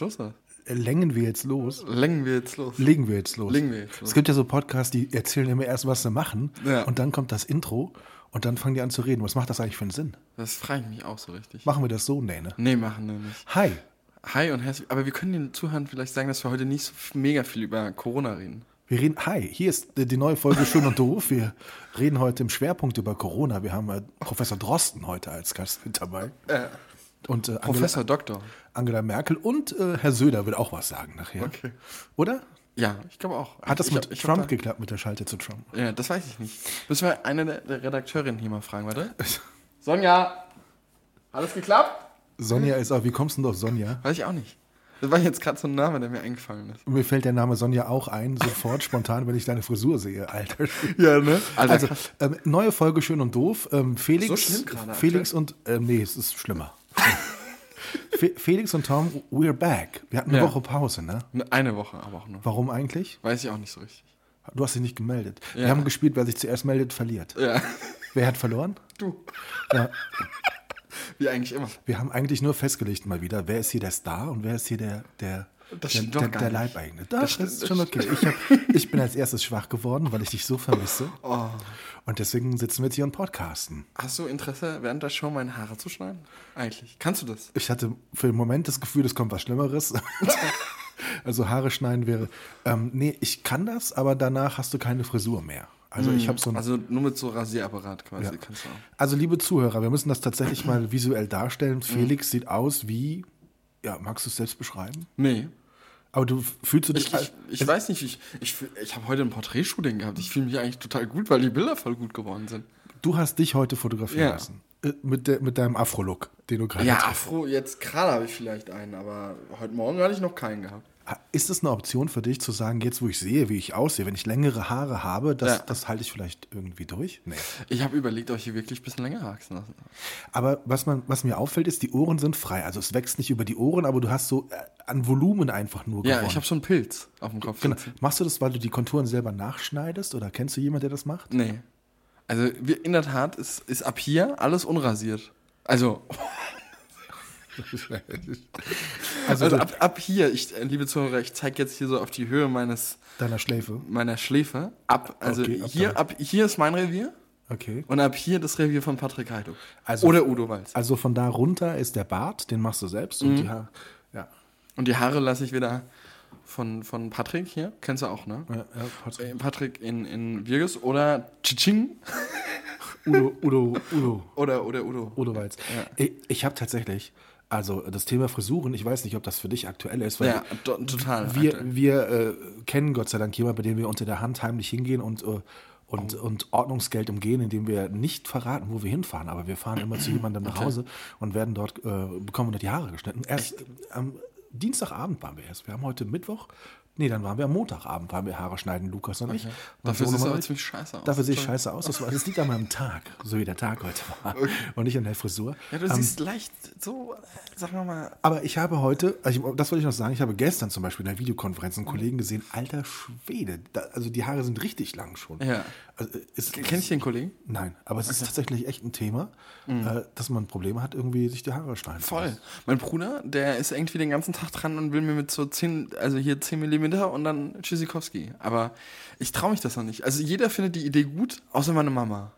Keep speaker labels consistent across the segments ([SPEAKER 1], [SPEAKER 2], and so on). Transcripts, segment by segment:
[SPEAKER 1] Jetzt los? Oder?
[SPEAKER 2] Längen wir jetzt los?
[SPEAKER 1] Längen wir jetzt los?
[SPEAKER 2] Legen wir jetzt los.
[SPEAKER 1] Legen wir jetzt los.
[SPEAKER 2] Es gibt ja so Podcasts, die erzählen immer erst, was sie machen.
[SPEAKER 1] Ja.
[SPEAKER 2] Und dann kommt das Intro und dann fangen die an zu reden. Was macht das eigentlich für einen Sinn?
[SPEAKER 1] Das frage ich mich auch so richtig.
[SPEAKER 2] Machen wir das so? Nee, ne?
[SPEAKER 1] Nee, machen wir nicht.
[SPEAKER 2] Hi.
[SPEAKER 1] Hi und herzlich. Aber wir können den Zuhörern vielleicht sagen, dass wir heute nicht so mega viel über Corona reden.
[SPEAKER 2] Wir reden, hi, hier ist äh, die neue Folge Schön und Doof. Wir reden heute im Schwerpunkt über Corona. Wir haben äh, Professor Drosten heute als Gast mit dabei. Und äh, Angela,
[SPEAKER 1] Professor Doktor.
[SPEAKER 2] Angela Merkel und äh, Herr Söder will auch was sagen nachher.
[SPEAKER 1] Okay.
[SPEAKER 2] Oder?
[SPEAKER 1] Ja, ich glaube auch.
[SPEAKER 2] Hat das
[SPEAKER 1] ich,
[SPEAKER 2] mit
[SPEAKER 1] hab
[SPEAKER 2] Trump
[SPEAKER 1] da,
[SPEAKER 2] geklappt, mit der Schalte zu Trump?
[SPEAKER 1] Ja, das weiß ich nicht. Müssen wir eine der, Redakteurinnen hier mal fragen, warte. Sonja! Alles geklappt?
[SPEAKER 2] Sonja ist auch, wie kommst du denn auf Sonja?
[SPEAKER 1] Weiß ich auch nicht. Das war jetzt gerade so ein Name, der mir eingefallen ist.
[SPEAKER 2] Und mir fällt der Name Sonja auch ein, sofort spontan, wenn ich deine Frisur sehe, Alter.
[SPEAKER 1] Ja, ne? Alter,
[SPEAKER 2] Also, ähm, neue Folge Schön und Doof. Ähm, Felix,
[SPEAKER 1] So schlimm gerade
[SPEAKER 2] Felix und, ähm, nee, es ist schlimmer. Fe Felix und Tom, we're back. Wir hatten eine
[SPEAKER 1] Ja.
[SPEAKER 2] Woche Pause, ne?
[SPEAKER 1] Eine Woche aber auch nur.
[SPEAKER 2] Warum eigentlich?
[SPEAKER 1] Weiß ich auch nicht so richtig.
[SPEAKER 2] Du hast dich nicht gemeldet. Wir
[SPEAKER 1] Ja.
[SPEAKER 2] haben gespielt, wer sich zuerst meldet, verliert.
[SPEAKER 1] Ja.
[SPEAKER 2] Wer hat verloren?
[SPEAKER 1] Du.
[SPEAKER 2] Ja,
[SPEAKER 1] Wie eigentlich immer.
[SPEAKER 2] wir haben eigentlich nur festgelegt mal wieder, wer ist hier der Star und wer ist hier der, der,
[SPEAKER 1] Das
[SPEAKER 2] der,
[SPEAKER 1] stimmt
[SPEAKER 2] der, der
[SPEAKER 1] nicht.
[SPEAKER 2] Leibeigene. Das,
[SPEAKER 1] Das
[SPEAKER 2] ist schon okay. Ich, hab, ich bin als erstes schwach geworden, weil ich dich so vermisse.
[SPEAKER 1] Oh.
[SPEAKER 2] Und deswegen sitzen wir jetzt hier und podcasten.
[SPEAKER 1] Hast du Interesse, während der Show meine Haare zu schneiden? Eigentlich. Kannst du das?
[SPEAKER 2] Ich hatte für den Moment das Gefühl, es kommt was Schlimmeres. also Haare schneiden wäre. Ähm, nee, ich kann das, aber danach hast du keine Frisur mehr. Also ich habe so ein. Also,
[SPEAKER 1] Also nur mit so Rasierapparat quasi
[SPEAKER 2] Ja.
[SPEAKER 1] kannst du auch.
[SPEAKER 2] liebe Zuhörer, wir müssen das tatsächlich mal visuell darstellen. Felix sieht aus wie. Ja, magst du es selbst beschreiben?
[SPEAKER 1] Nee.
[SPEAKER 2] Aber du fühlst du dich.
[SPEAKER 1] Ich, ich, ich weiß nicht, ich, ich, ich habe heute ein Porträtshooting gehabt. Ich fühle mich eigentlich total gut, weil die Bilder voll gut geworden sind.
[SPEAKER 2] du hast dich heute fotografieren
[SPEAKER 1] Ja.
[SPEAKER 2] lassen. Äh, Mit, der, mit deinem Afro-Look, den du gerade
[SPEAKER 1] Ja,
[SPEAKER 2] trägst.
[SPEAKER 1] Afro, jetzt gerade habe ich vielleicht einen, aber heute Morgen hatte ich noch keinen gehabt.
[SPEAKER 2] Ist es eine Option für dich zu sagen, jetzt wo ich sehe, wie ich aussehe, wenn ich längere Haare habe, das,
[SPEAKER 1] Ja.
[SPEAKER 2] das halte ich vielleicht irgendwie durch? Nee.
[SPEAKER 1] Ich habe überlegt, euch hier wirklich ein bisschen länger wachsen lassen.
[SPEAKER 2] Aber was, man, was mir auffällt, ist, die Ohren sind frei. Also es wächst nicht über die Ohren, aber du hast so äh, an Volumen einfach nur
[SPEAKER 1] Ja,
[SPEAKER 2] gewonnen.
[SPEAKER 1] ich habe so einen Pilz auf dem Kopf.
[SPEAKER 2] genau. Machst du das, weil du die Konturen selber nachschneidest? Oder kennst du jemanden, der das macht?
[SPEAKER 1] Nee. Also in der Tat ist, ist ab hier alles unrasiert. Also,
[SPEAKER 2] Also,
[SPEAKER 1] also ab, ab hier, ich, äh, liebe Zuhörer, ich zeige jetzt hier so auf die Höhe meines
[SPEAKER 2] deiner Schläfe.
[SPEAKER 1] meiner Schläfe. Ab, also
[SPEAKER 2] Okay, ab
[SPEAKER 1] hier,
[SPEAKER 2] da.
[SPEAKER 1] ab hier ist mein Revier
[SPEAKER 2] Okay.
[SPEAKER 1] und ab hier das Revier von Patrick Heiduk.
[SPEAKER 2] Also-
[SPEAKER 1] Oder Udo Walz.
[SPEAKER 2] Also von da runter ist der Bart, den machst du selbst. Und die Haare, ja.
[SPEAKER 1] Und die Haare lasse ich wieder von, von Patrick hier. Kennst du auch, ne?
[SPEAKER 2] Ja, ja, Patrick.
[SPEAKER 1] Äh, Patrick in, in Virgus oder Chiching
[SPEAKER 2] Udo, Udo, Udo.
[SPEAKER 1] oder, oder Udo.
[SPEAKER 2] Udo Walz. Ich, ich habe tatsächlich, also das Thema Frisuren, ich weiß nicht, ob das für dich aktuell ist,
[SPEAKER 1] Ja, to total.
[SPEAKER 2] wir,
[SPEAKER 1] aktuell.
[SPEAKER 2] wir äh, kennen Gott sei Dank jemanden, bei dem wir unter der Hand heimlich hingehen und, äh, und,
[SPEAKER 1] Oh.
[SPEAKER 2] und Ordnungsgeld umgehen, indem wir nicht verraten, wo wir hinfahren. Aber wir fahren immer zu jemandem nach Hause und werden dort, äh, bekommen dort die Haare geschnitten. Erst am Dienstagabend waren wir erst. Wir haben heute Mittwoch. Nee, dann waren wir am Montagabend, waren wir Haare schneiden, Lukas und ich.
[SPEAKER 1] Dafür aber
[SPEAKER 2] mit.
[SPEAKER 1] ziemlich scheiße aus.
[SPEAKER 2] Dafür sehe ich scheiße aus. Das, war, das liegt an meinem Tag, so wie der Tag heute war. Und nicht an der Frisur.
[SPEAKER 1] Ja, du
[SPEAKER 2] Ähm,
[SPEAKER 1] siehst leicht so, sagen wir mal.
[SPEAKER 2] aber ich habe heute, also ich, das wollte ich noch sagen, ich habe gestern zum Beispiel in der Videokonferenz einen Kollegen gesehen, alter Schwede, da, also die Haare sind richtig lang schon.
[SPEAKER 1] Ja.
[SPEAKER 2] Also, ist,
[SPEAKER 1] Kennst du den Kollegen?
[SPEAKER 2] Nein, aber es ist tatsächlich echt ein Thema, äh, dass man Probleme hat, irgendwie sich die Haare schneiden
[SPEAKER 1] Voll.
[SPEAKER 2] lassen.
[SPEAKER 1] Mein Bruder, der ist irgendwie den ganzen Tag dran und will mir mit so 10, also hier 10 Millimeter und dann Tschüssikowski. Aber ich traue mich das noch nicht. Also jeder findet die Idee gut, außer meine Mama.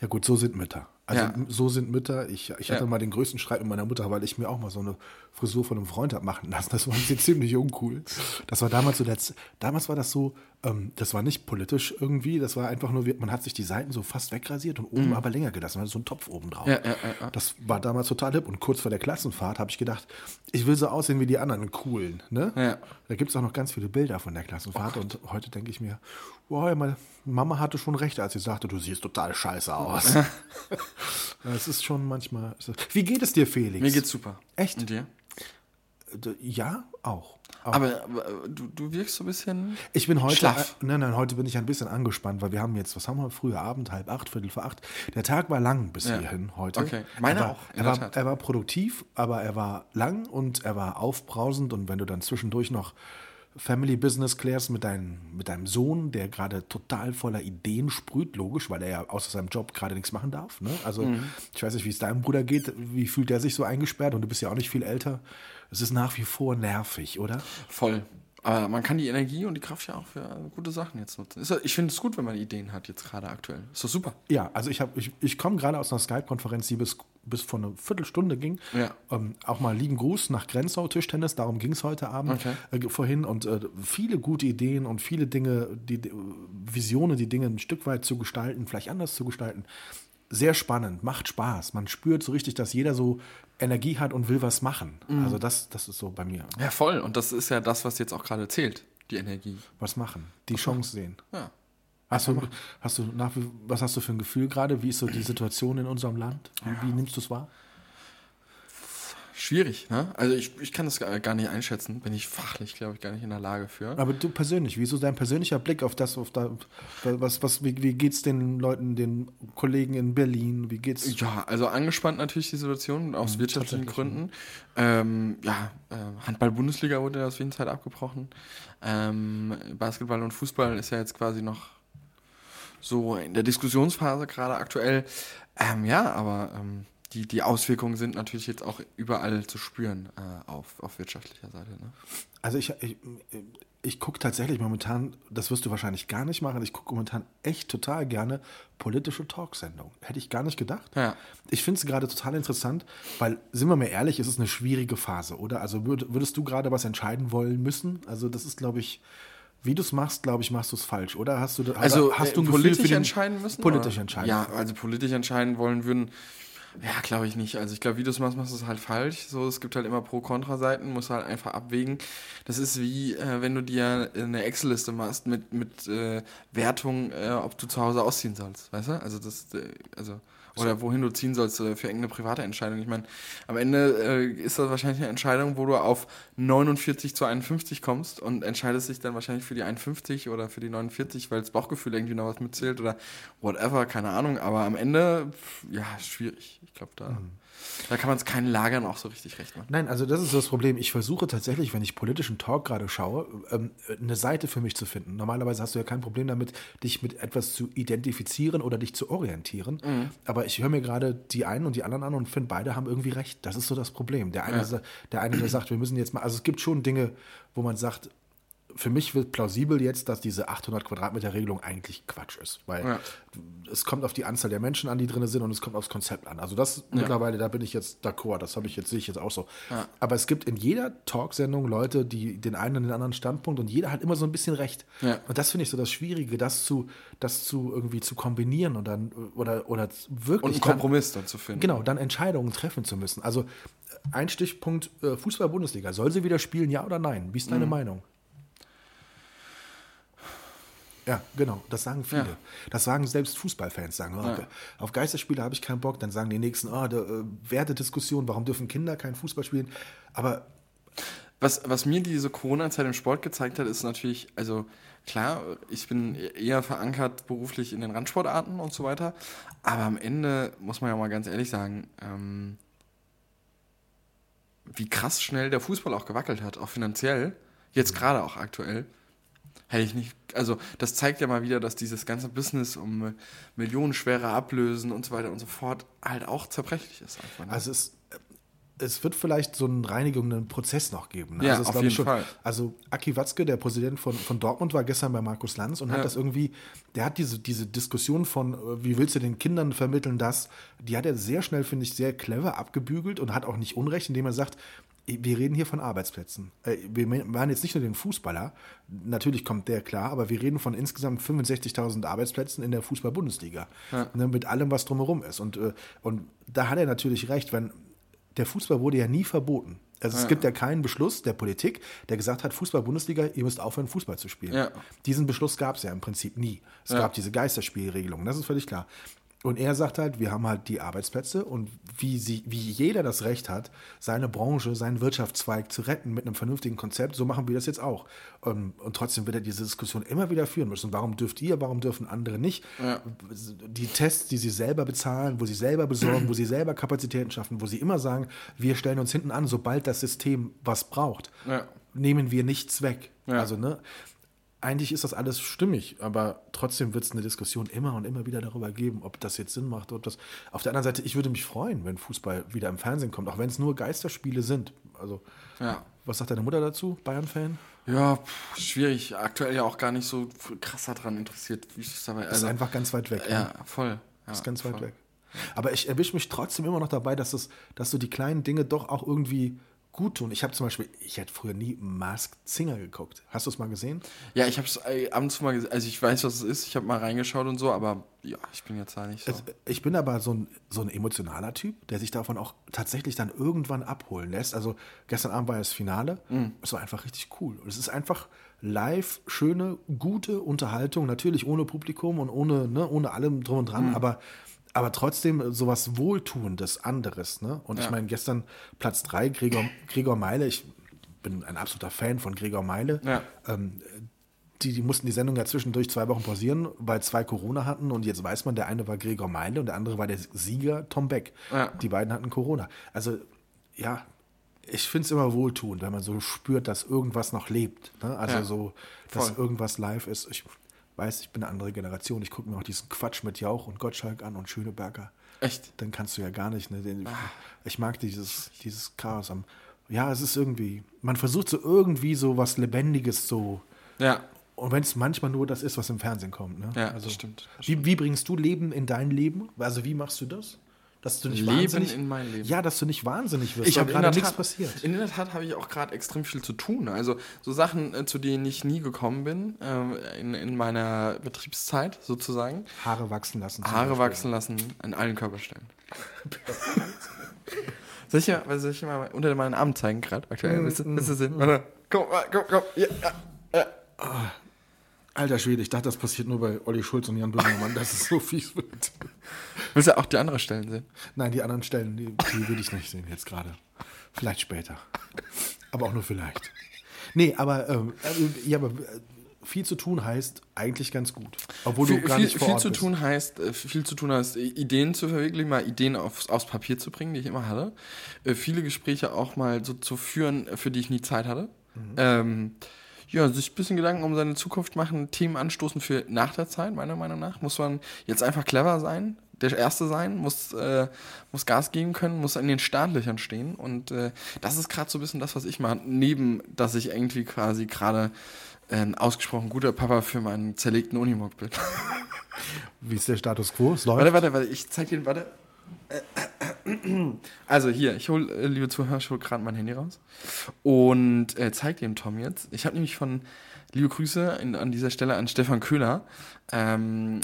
[SPEAKER 2] Ja gut, so sind Mütter. Also
[SPEAKER 1] Ja.
[SPEAKER 2] so sind Mütter. Ich, ich hatte
[SPEAKER 1] Ja.
[SPEAKER 2] mal den größten Streit mit meiner Mutter, weil ich mir auch mal so eine Frisur von einem Freund habe machen lassen. Das war irgendwie ziemlich uncool. Das war damals so, Z- damals war das so, ähm, das war nicht politisch irgendwie, das war einfach nur, man hat sich die Seiten so fast wegrasiert und oben aber länger gelassen, man hatte so einen Topf oben drauf.
[SPEAKER 1] Mhm. Ja.
[SPEAKER 2] Das war damals total hip und kurz vor der Klassenfahrt habe ich gedacht, ich will so aussehen wie die anderen coolen. Ne? Da gibt es auch noch ganz viele Bilder von der Klassenfahrt und heute denke ich mir, wow, meine Mama hatte schon recht, als sie sagte, du siehst total scheiße aus. Es ist schon manchmal. Wie geht es dir, Felix?
[SPEAKER 1] Mir geht's super.
[SPEAKER 2] Echt?
[SPEAKER 1] Und dir?
[SPEAKER 2] Ja, auch. auch.
[SPEAKER 1] Aber, aber du, du wirkst so ein bisschen.
[SPEAKER 2] Ich bin heute,
[SPEAKER 1] Schlaff.
[SPEAKER 2] äh, nein, nein, heute bin ich ein bisschen angespannt, weil wir haben jetzt, was haben wir, früher Abend, halb acht, Viertel vor acht. Der Tag war lang bis
[SPEAKER 1] Ja.
[SPEAKER 2] hierhin heute.
[SPEAKER 1] Okay. Meiner
[SPEAKER 2] er war,
[SPEAKER 1] auch,
[SPEAKER 2] Er war, er war produktiv, aber er war lang und er war aufbrausend und wenn du dann zwischendurch noch Family Business klärst mit, dein, mit deinem Sohn, der gerade total voller Ideen sprüht, logisch, weil er ja außer seinem Job gerade nichts machen darf. Ne? Also
[SPEAKER 1] Mhm.
[SPEAKER 2] ich weiß nicht, wie es deinem Bruder geht, wie fühlt der sich so eingesperrt und du bist ja auch nicht viel älter. Es ist nach wie vor nervig, oder?
[SPEAKER 1] Voll. Aber man kann die Energie und die Kraft ja auch für gute Sachen jetzt nutzen. Ich finde es gut, wenn man Ideen hat, jetzt gerade aktuell. Ist doch super.
[SPEAKER 2] Ja, also ich, hab- ich, ich komme gerade aus einer Skype-Konferenz, die bis, bis vor eine Viertelstunde ging.
[SPEAKER 1] Ja.
[SPEAKER 2] Ähm, auch mal lieben Gruß nach Grenzau Tischtennis, darum ging es heute Abend
[SPEAKER 1] Okay.
[SPEAKER 2] äh, vorhin. Und äh, viele gute Ideen und viele Dinge, die, die Visionen, die Dinge ein Stück weit zu gestalten, vielleicht anders zu gestalten. Sehr spannend, macht Spaß. Man spürt so richtig, dass jeder so Energie hat und will was machen.
[SPEAKER 1] Mhm.
[SPEAKER 2] Also das, das ist so bei mir.
[SPEAKER 1] Ja, voll. Und das ist ja das, was jetzt auch gerade zählt. Die Energie.
[SPEAKER 2] Was machen, die Chance sehen.
[SPEAKER 1] Ja.
[SPEAKER 2] Hast du, hast du nach, was hast du für ein Gefühl gerade? Wie ist so die Situation in unserem Land? Wie, wie nimmst du es wahr?
[SPEAKER 1] Schwierig, ne? Also ich, ich kann das gar nicht einschätzen. Bin ich fachlich, glaube ich, gar nicht in der Lage für.
[SPEAKER 2] Aber du persönlich, wie ist so dein persönlicher Blick auf das, auf da, was, was, wie, wie geht's den Leuten, den Kollegen in Berlin? Wie geht's?
[SPEAKER 1] Ja, also angespannt natürlich die Situation, aus wirtschaftlichen
[SPEAKER 2] tatsächlich,
[SPEAKER 1] Gründen. Ähm, ja, äh, Handball-Bundesliga wurde ja aus jeden Zeit abgebrochen. Ähm, Basketball und Fußball ist ja jetzt quasi noch so in der Diskussionsphase gerade aktuell. Ähm, ja, aber ähm, die, die Auswirkungen sind natürlich jetzt auch überall zu spüren äh, auf, auf wirtschaftlicher Seite. Ne?
[SPEAKER 2] Also ich, ich, ich gucke tatsächlich momentan, das wirst du wahrscheinlich gar nicht machen, ich gucke momentan echt total gerne politische Talksendungen. Hätte ich gar nicht gedacht.
[SPEAKER 1] Ja.
[SPEAKER 2] Ich finde es gerade total interessant, weil, sind wir mal ehrlich, es ist eine schwierige Phase, oder? Also würd, würdest du gerade was entscheiden wollen müssen? Also das ist, glaube ich, wie du es machst, glaube ich, machst du es falsch, oder? Hast du,
[SPEAKER 1] Also
[SPEAKER 2] hast du ein
[SPEAKER 1] äh,
[SPEAKER 2] Gefühl
[SPEAKER 1] politisch
[SPEAKER 2] für den-
[SPEAKER 1] entscheiden müssen?
[SPEAKER 2] Politisch
[SPEAKER 1] oder?
[SPEAKER 2] entscheiden.
[SPEAKER 1] Ja, also politisch entscheiden wollen würden. Ja, glaube ich nicht. Also ich glaube, wie du es machst, machst du es halt falsch. So, es gibt halt immer Pro-Kontra-Seiten, musst halt einfach abwägen. Das ist wie, äh, wenn du dir eine Excel-Liste machst mit, mit äh, Wertung, äh, ob du zu Hause ausziehen sollst, weißt du? Also das, äh, also oder wohin du ziehen sollst äh, für irgendeine private Entscheidung. Ich meine, am Ende äh, ist das wahrscheinlich eine Entscheidung, wo du auf 49 zu 51 kommst und entscheidest dich dann wahrscheinlich für die 51 oder für die 49, weil das Bauchgefühl irgendwie noch was mitzählt oder whatever, keine Ahnung. Aber am Ende, pf, ja, schwierig. Ich glaube, da, da kann man es keinen Lagern auch so richtig recht machen.
[SPEAKER 2] Nein, also das ist das Problem. Ich versuche tatsächlich, wenn ich politischen Talk gerade schaue, ähm, eine Seite für mich zu finden. Normalerweise hast du ja kein Problem damit, dich mit etwas zu identifizieren oder dich zu orientieren.
[SPEAKER 1] Mhm.
[SPEAKER 2] Aber ich höre mir gerade die einen und die anderen an und finde, beide haben irgendwie recht. Das ist so das Problem. Der eine, sa- der eine, der sagt, wir müssen jetzt mal, also es gibt schon Dinge, wo man sagt, für mich wird plausibel jetzt, dass diese 800 Quadratmeter Regelung eigentlich Quatsch ist, weil
[SPEAKER 1] Ja.
[SPEAKER 2] es kommt auf die Anzahl der Menschen an, die drin sind und es kommt aufs Konzept an. Also das mittlerweile, da bin ich jetzt d'accord, das habe ich jetzt sehe ich jetzt auch so. Aber es gibt in jeder Talksendung Leute, die den einen und den anderen Standpunkt und jeder hat immer so ein bisschen recht.
[SPEAKER 1] Ja.
[SPEAKER 2] Und das finde ich so das Schwierige, das zu, das zu irgendwie zu kombinieren und dann oder oder wirklich
[SPEAKER 1] Und einen
[SPEAKER 2] dann-
[SPEAKER 1] Kompromiss dann zu finden.
[SPEAKER 2] Genau, dann Entscheidungen treffen zu müssen. Also ein Stichpunkt äh, Fußball-Bundesliga. Soll sie wieder spielen, ja oder nein? Wie ist
[SPEAKER 1] Mhm.
[SPEAKER 2] deine Meinung? Ja, genau, das sagen viele.
[SPEAKER 1] Ja.
[SPEAKER 2] Das sagen selbst Fußballfans. Sagen, oh,
[SPEAKER 1] Ja.
[SPEAKER 2] auf Geisterspiele habe ich keinen Bock. Dann sagen die Nächsten, oh, der, äh, Wertediskussion, warum dürfen Kinder kein Fußball spielen? Aber
[SPEAKER 1] Was, was mir diese Corona-Zeit im Sport gezeigt hat, ist natürlich, also klar, ich bin eher verankert beruflich in den Randsportarten und so weiter, aber am Ende muss man ja mal ganz ehrlich sagen, ähm, wie krass schnell der Fußball auch gewackelt hat, auch finanziell, jetzt gerade auch aktuell. Hätte ich nicht, also das zeigt ja mal wieder, dass dieses ganze Business um äh, millionenschwere Ablösen und so weiter und so fort halt auch zerbrechlich ist einfach. Ne?
[SPEAKER 2] Also es, es wird vielleicht so einen reinigenden Prozess noch geben. ne?
[SPEAKER 1] Ja,
[SPEAKER 2] also
[SPEAKER 1] auf jeden Fall.
[SPEAKER 2] Also Aki Watzke, der Präsident von, von Dortmund, war gestern bei Markus Lanz und hat
[SPEAKER 1] Ja.
[SPEAKER 2] das irgendwie, der hat diese, diese Diskussion von, äh, wie willst du den Kindern vermitteln, das, die hat er sehr schnell, finde ich, sehr clever abgebügelt und hat auch nicht Unrecht, indem er sagt, wir reden hier von Arbeitsplätzen. Äh, Wir meinen jetzt nicht nur den Fußballer, natürlich kommt der klar, aber wir reden von insgesamt 65.000 Arbeitsplätzen in der Fußball-Bundesliga. Ne, mit allem, was drumherum ist. Und, äh, und da hat er natürlich recht, wenn der Fußball wurde ja nie verboten. Also es gibt ja keinen Beschluss der Politik, der gesagt hat, Fußball-Bundesliga, ihr müsst aufhören, Fußball zu spielen.
[SPEAKER 1] Ja.
[SPEAKER 2] Diesen Beschluss gab es ja im Prinzip nie. Es
[SPEAKER 1] Ja.
[SPEAKER 2] gab diese Geisterspielregelung, das ist völlig klar. Und er sagt halt, wir haben halt die Arbeitsplätze und wie, sie, wie jeder das Recht hat, seine Branche, seinen Wirtschaftszweig zu retten mit einem vernünftigen Konzept, so machen wir das jetzt auch. Und, und trotzdem wird er diese Diskussion immer wieder führen müssen. Warum dürft ihr, warum dürfen andere nicht?
[SPEAKER 1] Ja.
[SPEAKER 2] Die Tests, die sie selber bezahlen, wo sie selber besorgen, wo sie selber Kapazitäten schaffen, wo sie immer sagen, wir stellen uns hinten an, sobald das System was braucht,
[SPEAKER 1] Ja.
[SPEAKER 2] nehmen wir nichts weg.
[SPEAKER 1] Ja.
[SPEAKER 2] Also, ne? Eigentlich ist das alles stimmig, aber trotzdem wird es eine Diskussion immer und immer wieder darüber geben, ob das jetzt Sinn macht. Ob das Auf der anderen Seite, ich würde mich freuen, wenn Fußball wieder im Fernsehen kommt, auch wenn es nur Geisterspiele sind. Also,
[SPEAKER 1] Ja.
[SPEAKER 2] was sagt deine Mutter dazu, Bayern-Fan?
[SPEAKER 1] Ja, pff, schwierig. Aktuell ja auch gar nicht so krass daran interessiert, wie es dabei
[SPEAKER 2] Das ist einfach ganz weit weg. ne?
[SPEAKER 1] Ja, voll. Ja,
[SPEAKER 2] ist ganz weit
[SPEAKER 1] voll.
[SPEAKER 2] weg. Aber ich erwische mich trotzdem immer noch dabei, dass, es, dass so die kleinen Dinge doch auch irgendwie gut tun. Ich habe zum Beispiel, ich hätte früher nie Masked Singer geguckt. Hast du es mal gesehen?
[SPEAKER 1] Ja, ich habe es ab und zu mal gesehen. Also ich weiß, was es ist. Ich habe mal reingeschaut und so, aber ja, ich bin jetzt da nicht so.
[SPEAKER 2] Also, ich bin aber so ein, so ein emotionaler Typ, der sich davon auch tatsächlich dann irgendwann abholen lässt. Also gestern Abend war ja das Finale. Es war einfach richtig cool. Und es ist einfach live, schöne, gute Unterhaltung. Natürlich ohne Publikum und ohne, ne, ohne allem drum und dran, aber, aber trotzdem sowas Wohltuendes, anderes. Ne? Und ich
[SPEAKER 1] Ja.
[SPEAKER 2] meine, gestern Platz 3, Gregor, Gregor Meile. Ich bin ein absoluter Fan von Gregor Meile.
[SPEAKER 1] Ja.
[SPEAKER 2] Ähm, die, die mussten die Sendung ja zwischendurch zwei Wochen pausieren, weil zwei Corona hatten und jetzt weiß man, der eine war Gregor Meile und der andere war der Sieger Tom Beck.
[SPEAKER 1] Ja.
[SPEAKER 2] Die beiden hatten Corona. Also ja, ich finde es immer wohltuend, wenn man so spürt, dass irgendwas noch lebt. Ne? Also
[SPEAKER 1] Ja,
[SPEAKER 2] so, dass
[SPEAKER 1] voll.
[SPEAKER 2] irgendwas live ist. Ich weiß, ich bin eine andere Generation. Ich gucke mir auch diesen Quatsch mit Jauch und Gottschalk an und Schöneberger.
[SPEAKER 1] Echt?
[SPEAKER 2] Dann kannst du ja gar nicht. Ne? Den,
[SPEAKER 1] Ah.
[SPEAKER 2] Ich mag dieses, dieses Chaos. Am, ja, es ist irgendwie, man versucht so irgendwie so was Lebendiges so
[SPEAKER 1] Ja.
[SPEAKER 2] und wenn es manchmal nur das ist, was im Fernsehen kommt. Ne?
[SPEAKER 1] Ja, das stimmt.
[SPEAKER 2] Wie, wie bringst du Leben in dein Leben? Also wie machst du das? Dass du nicht
[SPEAKER 1] Leben
[SPEAKER 2] wahnsinnig,
[SPEAKER 1] in mein Leben.
[SPEAKER 2] Ja, dass du nicht wahnsinnig wirst,
[SPEAKER 1] Ich habe in
[SPEAKER 2] gerade nichts
[SPEAKER 1] Tat,
[SPEAKER 2] passiert.
[SPEAKER 1] In der Tat habe ich auch gerade extrem viel zu tun. Also so Sachen, äh, zu denen ich nie gekommen bin ähm, in, in meiner Betriebszeit sozusagen.
[SPEAKER 2] Haare wachsen lassen.
[SPEAKER 1] Haare wachsen lassen an allen Körperstellen. soll ich mal, soll ich mal unter meinen Arm zeigen gerade aktuell? Willst du, willst du sehen? Warte. Komm, komm, komm. Ja, ja.
[SPEAKER 2] Alter Schwede, ich dachte, das passiert nur bei Olli Schulz und Jan Böhmermann, dass es so fies wird.
[SPEAKER 1] Willst du auch die anderen Stellen sehen?
[SPEAKER 2] Nein, die anderen Stellen, die, die will ich nicht sehen jetzt gerade. Vielleicht später. Aber auch nur vielleicht. Nee, aber, ähm, äh, ja, aber äh, viel zu tun heißt eigentlich ganz gut. Obwohl
[SPEAKER 1] viel,
[SPEAKER 2] du gar
[SPEAKER 1] viel,
[SPEAKER 2] nicht vor
[SPEAKER 1] viel
[SPEAKER 2] Ort
[SPEAKER 1] zu
[SPEAKER 2] bist.
[SPEAKER 1] tun heißt, äh, viel zu tun heißt, Ideen zu verwirklichen, mal Ideen aufs, aufs Papier zu bringen, die ich immer hatte. Viele Gespräche auch mal so zu führen, für die ich nie Zeit hatte.
[SPEAKER 2] Mhm.
[SPEAKER 1] Ähm, ja, sich ein bisschen Gedanken um seine Zukunft machen, Themen anstoßen für nach der Zeit, meiner Meinung nach. Muss man jetzt einfach clever sein, der Erste sein, muss, äh, muss Gas geben können, muss in den Startlöchern stehen. Und äh, das ist gerade so ein bisschen das, was ich mache. Neben, dass ich irgendwie quasi gerade äh, ein ausgesprochen guter Papa für meinen zerlegten Unimog bin.
[SPEAKER 2] Wie ist der Status quo? Es läuft.
[SPEAKER 1] Warte, warte, warte, ich zeig dir, warte. Also hier, ich hol, äh, liebe Zuhörer, ich hol gerade mein Handy raus und äh, zeig dem Tom jetzt. Ich habe nämlich von, liebe Grüße in, an dieser Stelle an Stefan Köhler, ähm,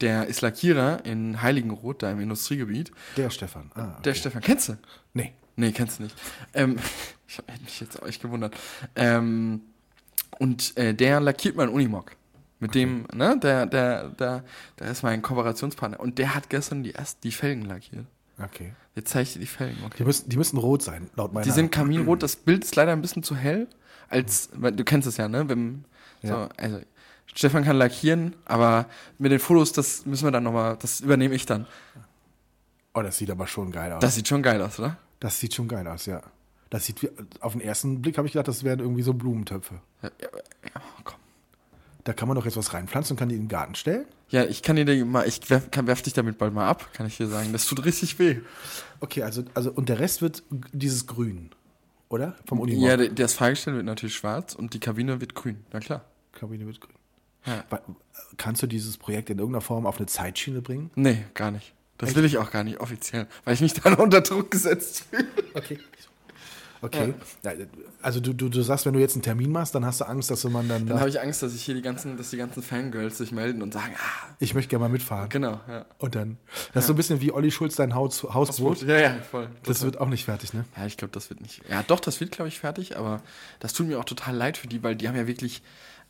[SPEAKER 1] der ist Lackierer in Heiligenroth, da im Industriegebiet.
[SPEAKER 2] Der Stefan. Ah, okay.
[SPEAKER 1] Der Stefan, kennst du?
[SPEAKER 2] Nee.
[SPEAKER 1] Nee, kennst du nicht. Ähm, ich habe mich jetzt auch echt gewundert. Ähm, und äh, der lackiert meinen Unimog. Mit dem, ne, der, der, der, der ist mein Kooperationspartner. Und der hat gestern die erst die Felgen lackiert.
[SPEAKER 2] Okay.
[SPEAKER 1] Jetzt zeige ich dir die Felgen,
[SPEAKER 2] Die
[SPEAKER 1] okay.
[SPEAKER 2] müssen, die müssen rot sein, laut meiner.
[SPEAKER 1] Die sind kaminrot, das Bild ist leider ein bisschen zu hell, als, weil du kennst es ja, ne? Wenn,
[SPEAKER 2] Ja.
[SPEAKER 1] so, also, Stefan kann lackieren, aber mit den Fotos, das müssen wir dann nochmal, das übernehme ich dann.
[SPEAKER 2] oh, das sieht aber schon geil aus.
[SPEAKER 1] Das sieht schon geil aus, oder?
[SPEAKER 2] Das sieht schon geil aus, ja. Das sieht wie, auf den ersten Blick habe ich gedacht, das wären irgendwie so Blumentöpfe.
[SPEAKER 1] Ja, ja, ja, komm.
[SPEAKER 2] Da kann man doch jetzt was reinpflanzen und kann die in den Garten stellen.
[SPEAKER 1] Ja, ich kann dir mal, ich werf, kann, werf dich damit bald mal ab, kann ich dir sagen. Das tut richtig weh.
[SPEAKER 2] Okay, also, also und der Rest wird dieses Grün, oder? Vom Unimog.
[SPEAKER 1] Ja, das Fahrgestell wird natürlich schwarz und die Kabine wird grün, na klar.
[SPEAKER 2] Kabine wird grün.
[SPEAKER 1] Ja.
[SPEAKER 2] Kannst du dieses Projekt in irgendeiner Form auf eine Zeitschiene bringen?
[SPEAKER 1] Nee, gar nicht. Das will ich auch gar nicht offiziell, weil ich mich dann unter Druck gesetzt fühle.
[SPEAKER 2] Okay. Okay. Ja, also du, du, du sagst, wenn du jetzt einen Termin machst, dann hast du Angst, dass man dann,
[SPEAKER 1] Dann habe ich Angst, dass ich hier die ganzen, dass die ganzen Fangirls sich melden und sagen, ah,
[SPEAKER 2] ich möchte gerne mal mitfahren.
[SPEAKER 1] genau, ja.
[SPEAKER 2] Und dann, das ist so ein bisschen wie Olli Schulz dein Haus, Hausboot.
[SPEAKER 1] Ja, ja, voll.
[SPEAKER 2] Das wird auch nicht fertig, ne?
[SPEAKER 1] Ja, ich glaube, das wird nicht. Ja, doch, das wird, glaube ich, fertig, aber das tut mir auch total leid für die, weil die haben ja wirklich,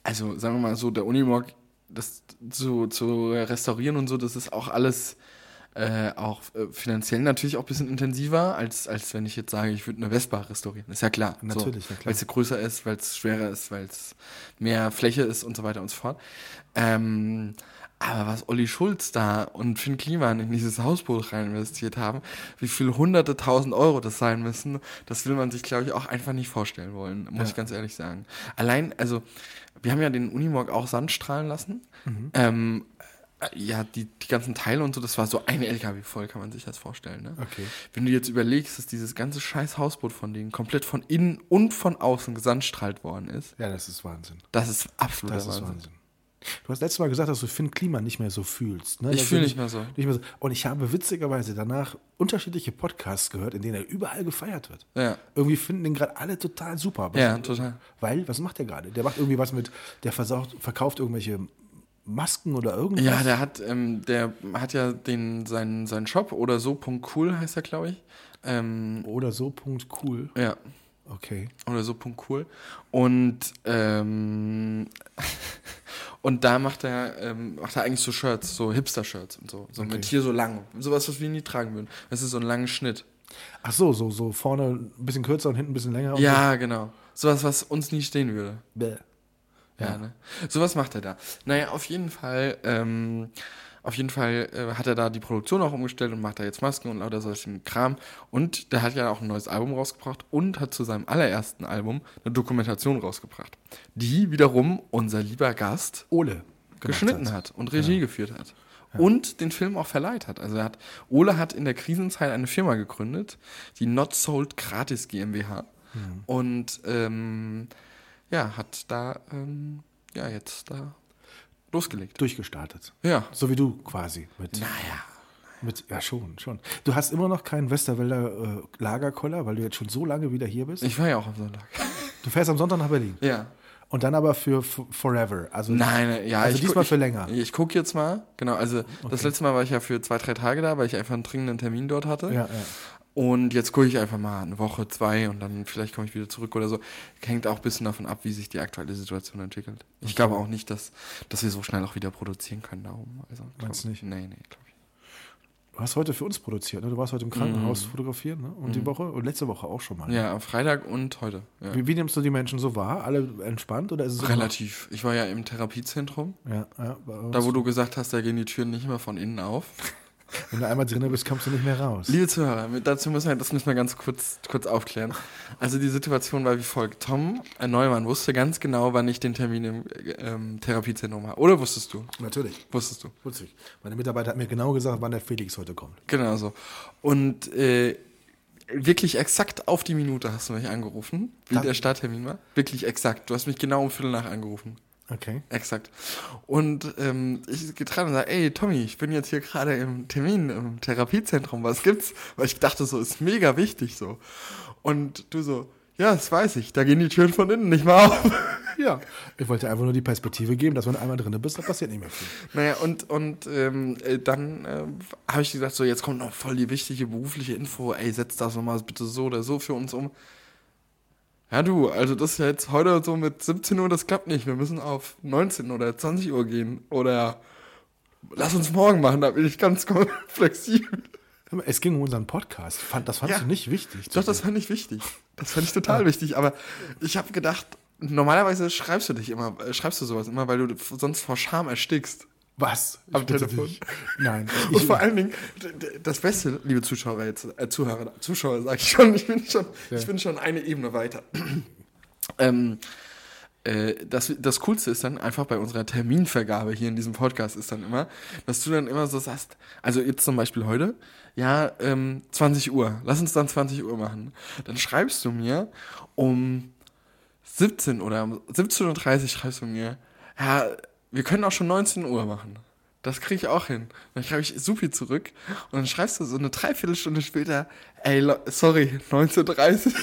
[SPEAKER 1] also sagen wir mal so, der Unimog, das zu, zu restaurieren und so, das ist auch alles äh, auch äh, finanziell natürlich auch ein bisschen intensiver, als, als wenn ich jetzt sage, ich würde eine Vespa restaurieren. Ist ja klar.
[SPEAKER 2] Natürlich,
[SPEAKER 1] so,
[SPEAKER 2] ja klar.
[SPEAKER 1] Weil sie größer ist, weil es schwerer ist, weil es mehr Fläche ist und so weiter und so fort. Ähm, aber was Olli Schulz da und Finn Kliman in dieses Hausboot rein investiert haben, wie viel hunderte tausend Euro das sein müssen, das will man sich, glaube ich, auch einfach nicht vorstellen wollen, muss
[SPEAKER 2] Ja.
[SPEAKER 1] ich ganz ehrlich sagen. Allein, also, wir haben ja den Unimog auch Sand strahlen lassen.
[SPEAKER 2] Mhm.
[SPEAKER 1] Ähm, äh, ja, die, die ganzen Teile und so, das war so ein LKW voll, kann man sich das vorstellen. Ne?
[SPEAKER 2] Okay.
[SPEAKER 1] Wenn du jetzt überlegst, dass dieses ganze scheiß Hausboot von denen komplett von innen und von außen gesandstrahlt worden ist,
[SPEAKER 2] Ja, das ist Wahnsinn.
[SPEAKER 1] das ist absoluter
[SPEAKER 2] Das ist
[SPEAKER 1] Wahnsinn.
[SPEAKER 2] Wahnsinn. Du hast letztes Mal gesagt, dass du Finn Klima nicht mehr so fühlst. Ne?
[SPEAKER 1] Ich
[SPEAKER 2] Dass
[SPEAKER 1] fühl
[SPEAKER 2] du
[SPEAKER 1] nicht mehr so.
[SPEAKER 2] Nicht mehr so. Und ich habe witzigerweise danach unterschiedliche Podcasts gehört, in denen er überall gefeiert wird.
[SPEAKER 1] Ja.
[SPEAKER 2] Irgendwie finden den gerade alle total super.
[SPEAKER 1] Ja, total.
[SPEAKER 2] Weil, was macht der gerade? Der macht irgendwie was mit, der versaucht, verkauft irgendwelche Masken oder irgendwas.
[SPEAKER 1] Ja, der hat, ähm, der hat ja den, seinen, seinen Shop oder so, Punkt cool heißt er, glaube ich. Ähm,
[SPEAKER 2] Oder so, Punkt, cool.
[SPEAKER 1] ja,
[SPEAKER 2] Okay.
[SPEAKER 1] oder so, Punkt cool. Und, ähm, und da macht er, ähm, macht er eigentlich so Shirts, so Hipster-Shirts und so. So mit hier so lang. Sowas, was wir nie tragen würden. Das ist so ein langen Schnitt.
[SPEAKER 2] Ach so, so, so vorne ein bisschen kürzer und hinten ein bisschen länger.
[SPEAKER 1] Ja, genau. Sowas, was uns nie stehen würde.
[SPEAKER 2] So. Bäh.
[SPEAKER 1] Ja,
[SPEAKER 2] Ja.
[SPEAKER 1] ne? Sowas macht er da. Naja, auf jeden Fall, ähm, auf jeden Fall äh, hat er da die Produktion auch umgestellt und macht da jetzt Masken und lauter solchen Kram. Und der hat ja auch ein neues Album rausgebracht und hat zu seinem allerersten Album eine Dokumentation rausgebracht, die wiederum unser lieber Gast
[SPEAKER 2] Ole.
[SPEAKER 1] geschnitten hat, und Regie geführt hat. Und den Film auch verleiht hat. Also er hat, Ole hat in der Krisenzeit eine Firma gegründet, die Not Sold Gratis GmbH.
[SPEAKER 2] Mhm.
[SPEAKER 1] Und ähm, ja, hat da ja ja jetzt da losgelegt.
[SPEAKER 2] Durchgestartet.
[SPEAKER 1] Ja.
[SPEAKER 2] So wie du quasi. Mit,
[SPEAKER 1] Naja.
[SPEAKER 2] mit, ja, schon, schon. Du hast immer noch keinen Westerwälder äh, Lagerkoller, weil du jetzt schon so lange wieder hier bist.
[SPEAKER 1] Ich war ja auch am Sonntag.
[SPEAKER 2] Du fährst am Sonntag nach Berlin.
[SPEAKER 1] Ja.
[SPEAKER 2] Und dann aber für Forever. Also,
[SPEAKER 1] Nein, ja.
[SPEAKER 2] Also diesmal
[SPEAKER 1] guck-
[SPEAKER 2] für länger.
[SPEAKER 1] Ich, ich gucke jetzt mal. Genau, also das letzte Mal war ich ja für zwei, drei Tage da, weil ich einfach einen dringenden Termin dort hatte.
[SPEAKER 2] Ja, ja.
[SPEAKER 1] Und jetzt gucke ich einfach mal eine Woche, zwei und dann vielleicht komme ich wieder zurück oder so. Hängt auch ein bisschen davon ab, wie sich die aktuelle Situation entwickelt. Ich glaube auch nicht, dass, dass wir so schnell auch wieder produzieren können da oben. Also,
[SPEAKER 2] Meinst
[SPEAKER 1] ich-
[SPEAKER 2] nicht?
[SPEAKER 1] Nee, nee, glaube ich.
[SPEAKER 2] Du hast heute für uns produziert, ne? Du warst heute im Krankenhaus fotografieren, ne? Und die Woche und letzte Woche auch schon mal. ne?
[SPEAKER 1] Mhm. Ja, am Freitag und heute. Ja.
[SPEAKER 2] Wie, wie nimmst du die Menschen so wahr? Alle entspannt oder ist es
[SPEAKER 1] Relativ. Ich war ja im Therapiezentrum.
[SPEAKER 2] Ja, ja.
[SPEAKER 1] Da, wo du gesagt hast, da gehen die Türen nicht mehr von innen auf.
[SPEAKER 2] Wenn du einmal drin bist, kommst du nicht mehr raus.
[SPEAKER 1] Liebe Zuhörer, dazu müssen wir, das müssen wir ganz kurz, kurz aufklären. Also die Situation war wie folgt. Tom äh, Neumann wusste ganz genau, wann ich den Termin im ähm, Therapiezentrum habe. Oder wusstest du?
[SPEAKER 2] Natürlich.
[SPEAKER 1] Wusstest du?
[SPEAKER 2] Witzig. Meine Mitarbeiter hat mir genau gesagt, wann der Felix heute kommt.
[SPEAKER 1] Genau so. Und äh, wirklich exakt auf die Minute hast du mich angerufen, wie
[SPEAKER 2] Da-
[SPEAKER 1] der Starttermin war. Wirklich exakt. Du hast mich genau um Viertel nach angerufen.
[SPEAKER 2] Okay.
[SPEAKER 1] Exakt. Und ähm, ich gehe dran und sage, ey Tommy, ich bin jetzt hier gerade im Termin im Therapiezentrum, was gibt's? Weil ich dachte so, ist mega wichtig so. Und du so, ja, das weiß ich, da gehen die Türen von innen nicht mehr auf.
[SPEAKER 2] Ja. Ich wollte einfach nur die Perspektive geben, dass wenn du einmal drin bist, dann passiert nicht mehr viel.
[SPEAKER 1] Naja, und, und ähm, äh, dann äh, habe ich gesagt, so jetzt kommt noch voll die wichtige berufliche Info, ey, setz das nochmal bitte so oder so für uns um. Ja du, also das ist ja jetzt heute so mit 17 Uhr, das klappt nicht. Wir müssen auf 19 oder 20 Uhr gehen. Oder lass uns morgen machen, da bin ich ganz flexibel.
[SPEAKER 2] Es ging um unseren Podcast. Das fandst
[SPEAKER 1] Ja.
[SPEAKER 2] du nicht wichtig.
[SPEAKER 1] Doch, das fand ich wichtig. Das fand ich total wichtig. Aber ich habe gedacht, normalerweise schreibst du dich immer, äh, schreibst du sowas immer, weil du sonst vor Scham erstickst.
[SPEAKER 2] Was?
[SPEAKER 1] Am
[SPEAKER 2] Ich
[SPEAKER 1] Telefon.
[SPEAKER 2] Nein.
[SPEAKER 1] Und vor allen Dingen, das Beste, liebe Zuschauer, jetzt, äh, Zuhörer, Zuschauer, sag ich schon, ich bin schon, ich bin schon eine Ebene weiter. ähm, äh, das, das Coolste ist dann einfach bei unserer Terminvergabe hier in diesem Podcast ist dann immer, dass du dann immer so sagst, also jetzt zum Beispiel heute, ja, ähm, 20 Uhr, lass uns dann 20 Uhr machen. Dann schreibst du mir um 17 oder um 17.30 Uhr schreibst du mir, ja, wir können auch schon 19 Uhr machen. Das kriege ich auch hin. Dann schreibe ich Supi zurück und dann schreibst du so eine Dreiviertelstunde später, ey, sorry, 19.30 Uhr.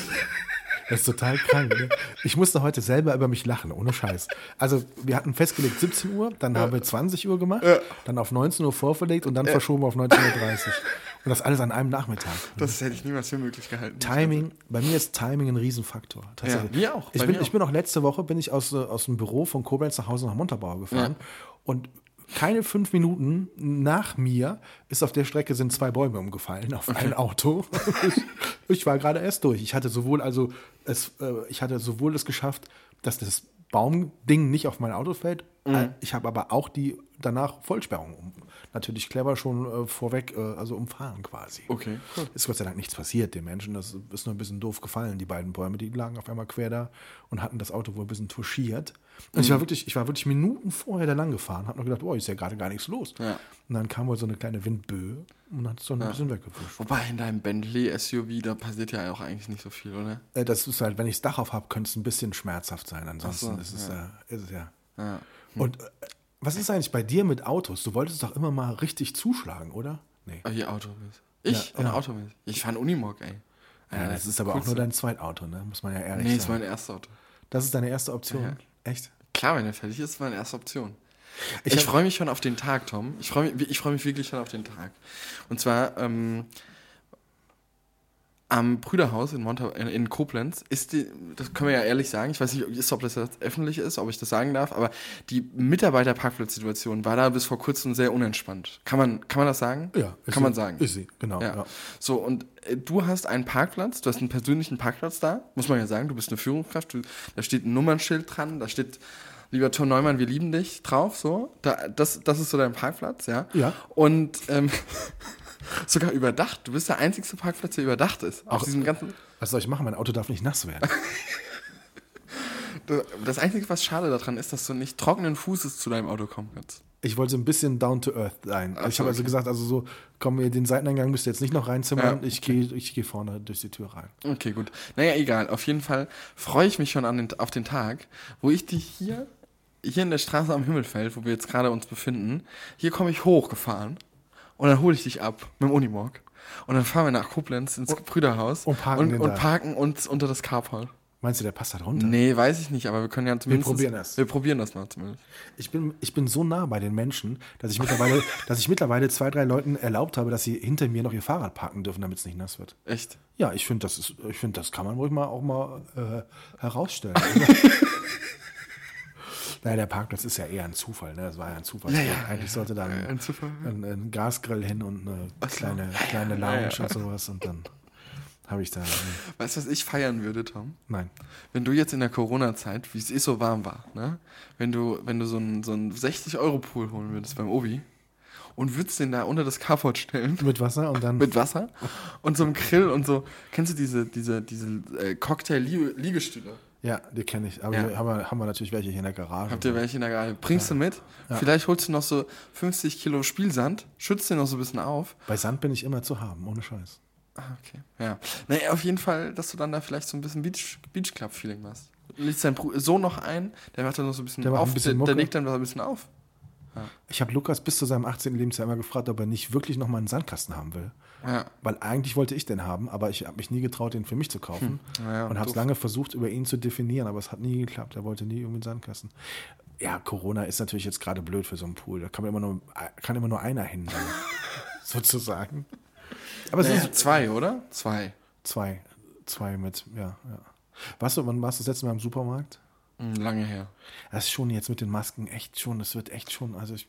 [SPEAKER 2] Das ist total krank. Ne? Ich musste heute selber über mich lachen, ohne Scheiß. Also, wir hatten festgelegt 17 Uhr, dann haben wir 20 Uhr gemacht,
[SPEAKER 1] Ja.
[SPEAKER 2] dann auf 19 Uhr vorverlegt und dann verschoben auf 19.30 Uhr. Und das alles an einem Nachmittag.
[SPEAKER 1] Das hätte ich niemals für möglich gehalten.
[SPEAKER 2] Timing, bei mir ist Timing ein Riesenfaktor. Tatsächlich.
[SPEAKER 1] Ja, mir auch,
[SPEAKER 2] Ich bin,
[SPEAKER 1] mir
[SPEAKER 2] ich bin auch letzte Woche bin ich aus, äh, aus dem Büro von Koblenz nach Hause nach Montabaur gefahren und keine fünf Minuten nach mir ist auf der Strecke sind zwei Bäume umgefallen auf ein Auto. ich, ich war gerade erst durch. Ich hatte sowohl also es, äh, ich hatte sowohl es geschafft, dass das Baumding nicht auf mein Auto fällt. Äh, Ich habe aber auch die danach Vollsperrung um, natürlich clever schon äh, vorweg, äh, also umfahren quasi.
[SPEAKER 1] Okay, cool.
[SPEAKER 2] Ist Gott sei Dank nichts passiert den Menschen. Das ist nur ein bisschen doof gefallen. Die beiden Bäume, die lagen auf einmal quer da und hatten das Auto wohl ein bisschen touchiert. Und ich
[SPEAKER 1] Mhm.
[SPEAKER 2] war wirklich, ich war wirklich Minuten vorher da lang gefahren, habe noch gedacht, oh, ist ja gerade gar nichts los.
[SPEAKER 1] Ja.
[SPEAKER 2] Und dann kam wohl so eine kleine Windböe und hat es dann ein bisschen weggefischt.
[SPEAKER 1] Wobei in deinem Bentley SUV, da passiert ja auch eigentlich nicht so viel, oder?
[SPEAKER 2] Äh, das ist halt, wenn ich das Dach auf habe, könnte es ein bisschen schmerzhaft sein. Ansonsten
[SPEAKER 1] so,
[SPEAKER 2] ist, es,
[SPEAKER 1] ja.
[SPEAKER 2] äh, ist es ja.
[SPEAKER 1] Ja.
[SPEAKER 2] Und äh, was ist eigentlich bei dir mit Autos? Du wolltest doch immer mal richtig zuschlagen, oder? Nee.
[SPEAKER 1] Oh, hier Automäßig. Ich?
[SPEAKER 2] Ja, ja.
[SPEAKER 1] Automäßig? Ich fahre ein Unimog, ey.
[SPEAKER 2] Ja, das ist aber auch nur dein Zweitauto, ne? Muss man ja ehrlich
[SPEAKER 1] Nee, ist
[SPEAKER 2] sagen.
[SPEAKER 1] mein erstes Auto.
[SPEAKER 2] Das ist deine erste Option?
[SPEAKER 1] Ja.
[SPEAKER 2] Echt?
[SPEAKER 1] Klar, wenn er fertig ist, ist meine erste Option.
[SPEAKER 2] Ich
[SPEAKER 1] Ich, freue mich schon auf den Tag, Tom. Ich freue mich, ich freue mich wirklich schon auf den Tag. Und zwar ähm, am Brüderhaus in, Monta in, Koblenz ist die, das können wir ja ehrlich sagen, ich weiß nicht, ob das jetzt öffentlich ist, ob ich das sagen darf, aber die Mitarbeiterparkplatzsituation war da bis vor kurzem sehr unentspannt. Kann man, kann man das sagen?
[SPEAKER 2] Ja. ist
[SPEAKER 1] Kann man
[SPEAKER 2] sie.
[SPEAKER 1] sagen.
[SPEAKER 2] Ist sie, genau.
[SPEAKER 1] Ja.
[SPEAKER 2] Ja.
[SPEAKER 1] So, und äh, du hast einen Parkplatz, du hast einen persönlichen Parkplatz da, muss man ja sagen, du bist eine Führungskraft, du, da steht ein Nummernschild dran, da steht, lieber Tom Neumann, wir lieben dich drauf, so. Da, das, das ist so dein Parkplatz, ja.
[SPEAKER 2] Ja.
[SPEAKER 1] Und ähm, sogar überdacht, du bist der einzigste Parkplatz, der überdacht ist. Auf
[SPEAKER 2] Auch-
[SPEAKER 1] diesem ganzen.
[SPEAKER 2] Was soll ich machen? Mein Auto darf nicht nass werden.
[SPEAKER 1] Das Einzige, was schade daran ist, dass du nicht trockenen Fußes zu deinem Auto kommen kannst.
[SPEAKER 2] Ich wollte so ein bisschen down to earth sein.
[SPEAKER 1] Ach
[SPEAKER 2] ich habe also
[SPEAKER 1] okay.
[SPEAKER 2] gesagt, also so, komm, den Seiteneingang müsst ihr jetzt nicht noch reinzimmern.
[SPEAKER 1] Ja.
[SPEAKER 2] Ich gehe ich geh vorne durch die Tür rein.
[SPEAKER 1] Okay, gut. Naja, egal. Auf jeden Fall freue ich mich schon an den, auf den Tag, wo ich dich hier, hier in der Straße am Himmelfeld, wo wir jetzt gerade uns befinden, hier komme ich hochgefahren und dann hole ich dich ab mit dem Unimog. Und dann fahren wir nach Koblenz ins Brüderhaus
[SPEAKER 2] und parken
[SPEAKER 1] und, und parken uns unter das Carport.
[SPEAKER 2] Meinst du, der passt da drunter?
[SPEAKER 1] Nee, weiß ich nicht, aber wir können ja zumindest.
[SPEAKER 2] probieren das.
[SPEAKER 1] Wir probieren das mal zumindest.
[SPEAKER 2] Ich bin, ich bin so nah bei den Menschen, dass ich mittlerweile, dass ich mittlerweile zwei, drei Leuten erlaubt habe, dass sie hinter mir noch ihr Fahrrad parken dürfen, damit es nicht nass wird.
[SPEAKER 1] Echt.
[SPEAKER 2] Ja, ich finde, das ist, ich finde, das kann man ruhig mal auch mal äh, herausstellen. naja, der Parkplatz ist ja eher ein Zufall, ne? Das war ja ein Zufall.
[SPEAKER 1] Ja, ja,
[SPEAKER 2] Eigentlich sollte da ein,
[SPEAKER 1] ein
[SPEAKER 2] ein, Gasgrill hin und eine
[SPEAKER 1] so.
[SPEAKER 2] kleine, kleine
[SPEAKER 1] Ja, ja.
[SPEAKER 2] Lounge und sowas und dann habe ich da.
[SPEAKER 1] Weißt du, was ich feiern würde, Tom?
[SPEAKER 2] Nein.
[SPEAKER 1] Wenn du jetzt in der Corona-Zeit, wie es eh so warm war, ne? wenn du, wenn du so einen so einen 60-Euro-Pool holen würdest beim Obi und würdest den da unter das Carport stellen
[SPEAKER 2] Mit Wasser und dann.
[SPEAKER 1] mit Wasser und so einem Grill und so. Kennst du diese, diese, diese äh, Cocktail-Liegestühle?
[SPEAKER 2] Ja, die kenne ich. Aber
[SPEAKER 1] Ja.
[SPEAKER 2] haben, wir, haben wir natürlich welche hier in der Garage.
[SPEAKER 1] Habt ihr welche in der Garage? Bringst du mit? Vielleicht holst du noch so 50 Kilo Spielsand, schützt den noch so ein bisschen auf.
[SPEAKER 2] Bei Sand bin ich immer zu haben, ohne Scheiß.
[SPEAKER 1] Ah, okay. Ja. Naja, auf jeden Fall, dass du dann da vielleicht so ein bisschen Beach, Beach Club-Feeling machst. Lädst deinen Sohn noch ein, der macht dann noch so ein bisschen
[SPEAKER 2] Der
[SPEAKER 1] auf,
[SPEAKER 2] ein bisschen
[SPEAKER 1] der, der legt dann noch ein bisschen auf.
[SPEAKER 2] Ich habe Lukas bis zu seinem 18. Lebensjahr immer gefragt, ob er nicht wirklich noch mal einen Sandkasten haben will.
[SPEAKER 1] Ja.
[SPEAKER 2] Weil eigentlich wollte ich den haben, aber ich habe mich nie getraut, den für mich zu kaufen.
[SPEAKER 1] Naja,
[SPEAKER 2] und habe es lange versucht, über ihn zu definieren, aber es hat nie geklappt. Er wollte nie irgendwie einen Sandkasten. Ja, Corona ist natürlich jetzt gerade blöd für so einen Pool. Da kann, man immer nur, kann immer nur einer hin, sozusagen. Aber es
[SPEAKER 1] Naja,
[SPEAKER 2] sind
[SPEAKER 1] zwei, oder? Zwei.
[SPEAKER 2] zwei, zwei mit, ja, ja. Warst du, wann warst du das letzte Mal im Supermarkt?
[SPEAKER 1] Hm, Lange her.
[SPEAKER 2] Das ist schon jetzt mit den Masken echt schon, das wird echt schon, also ich,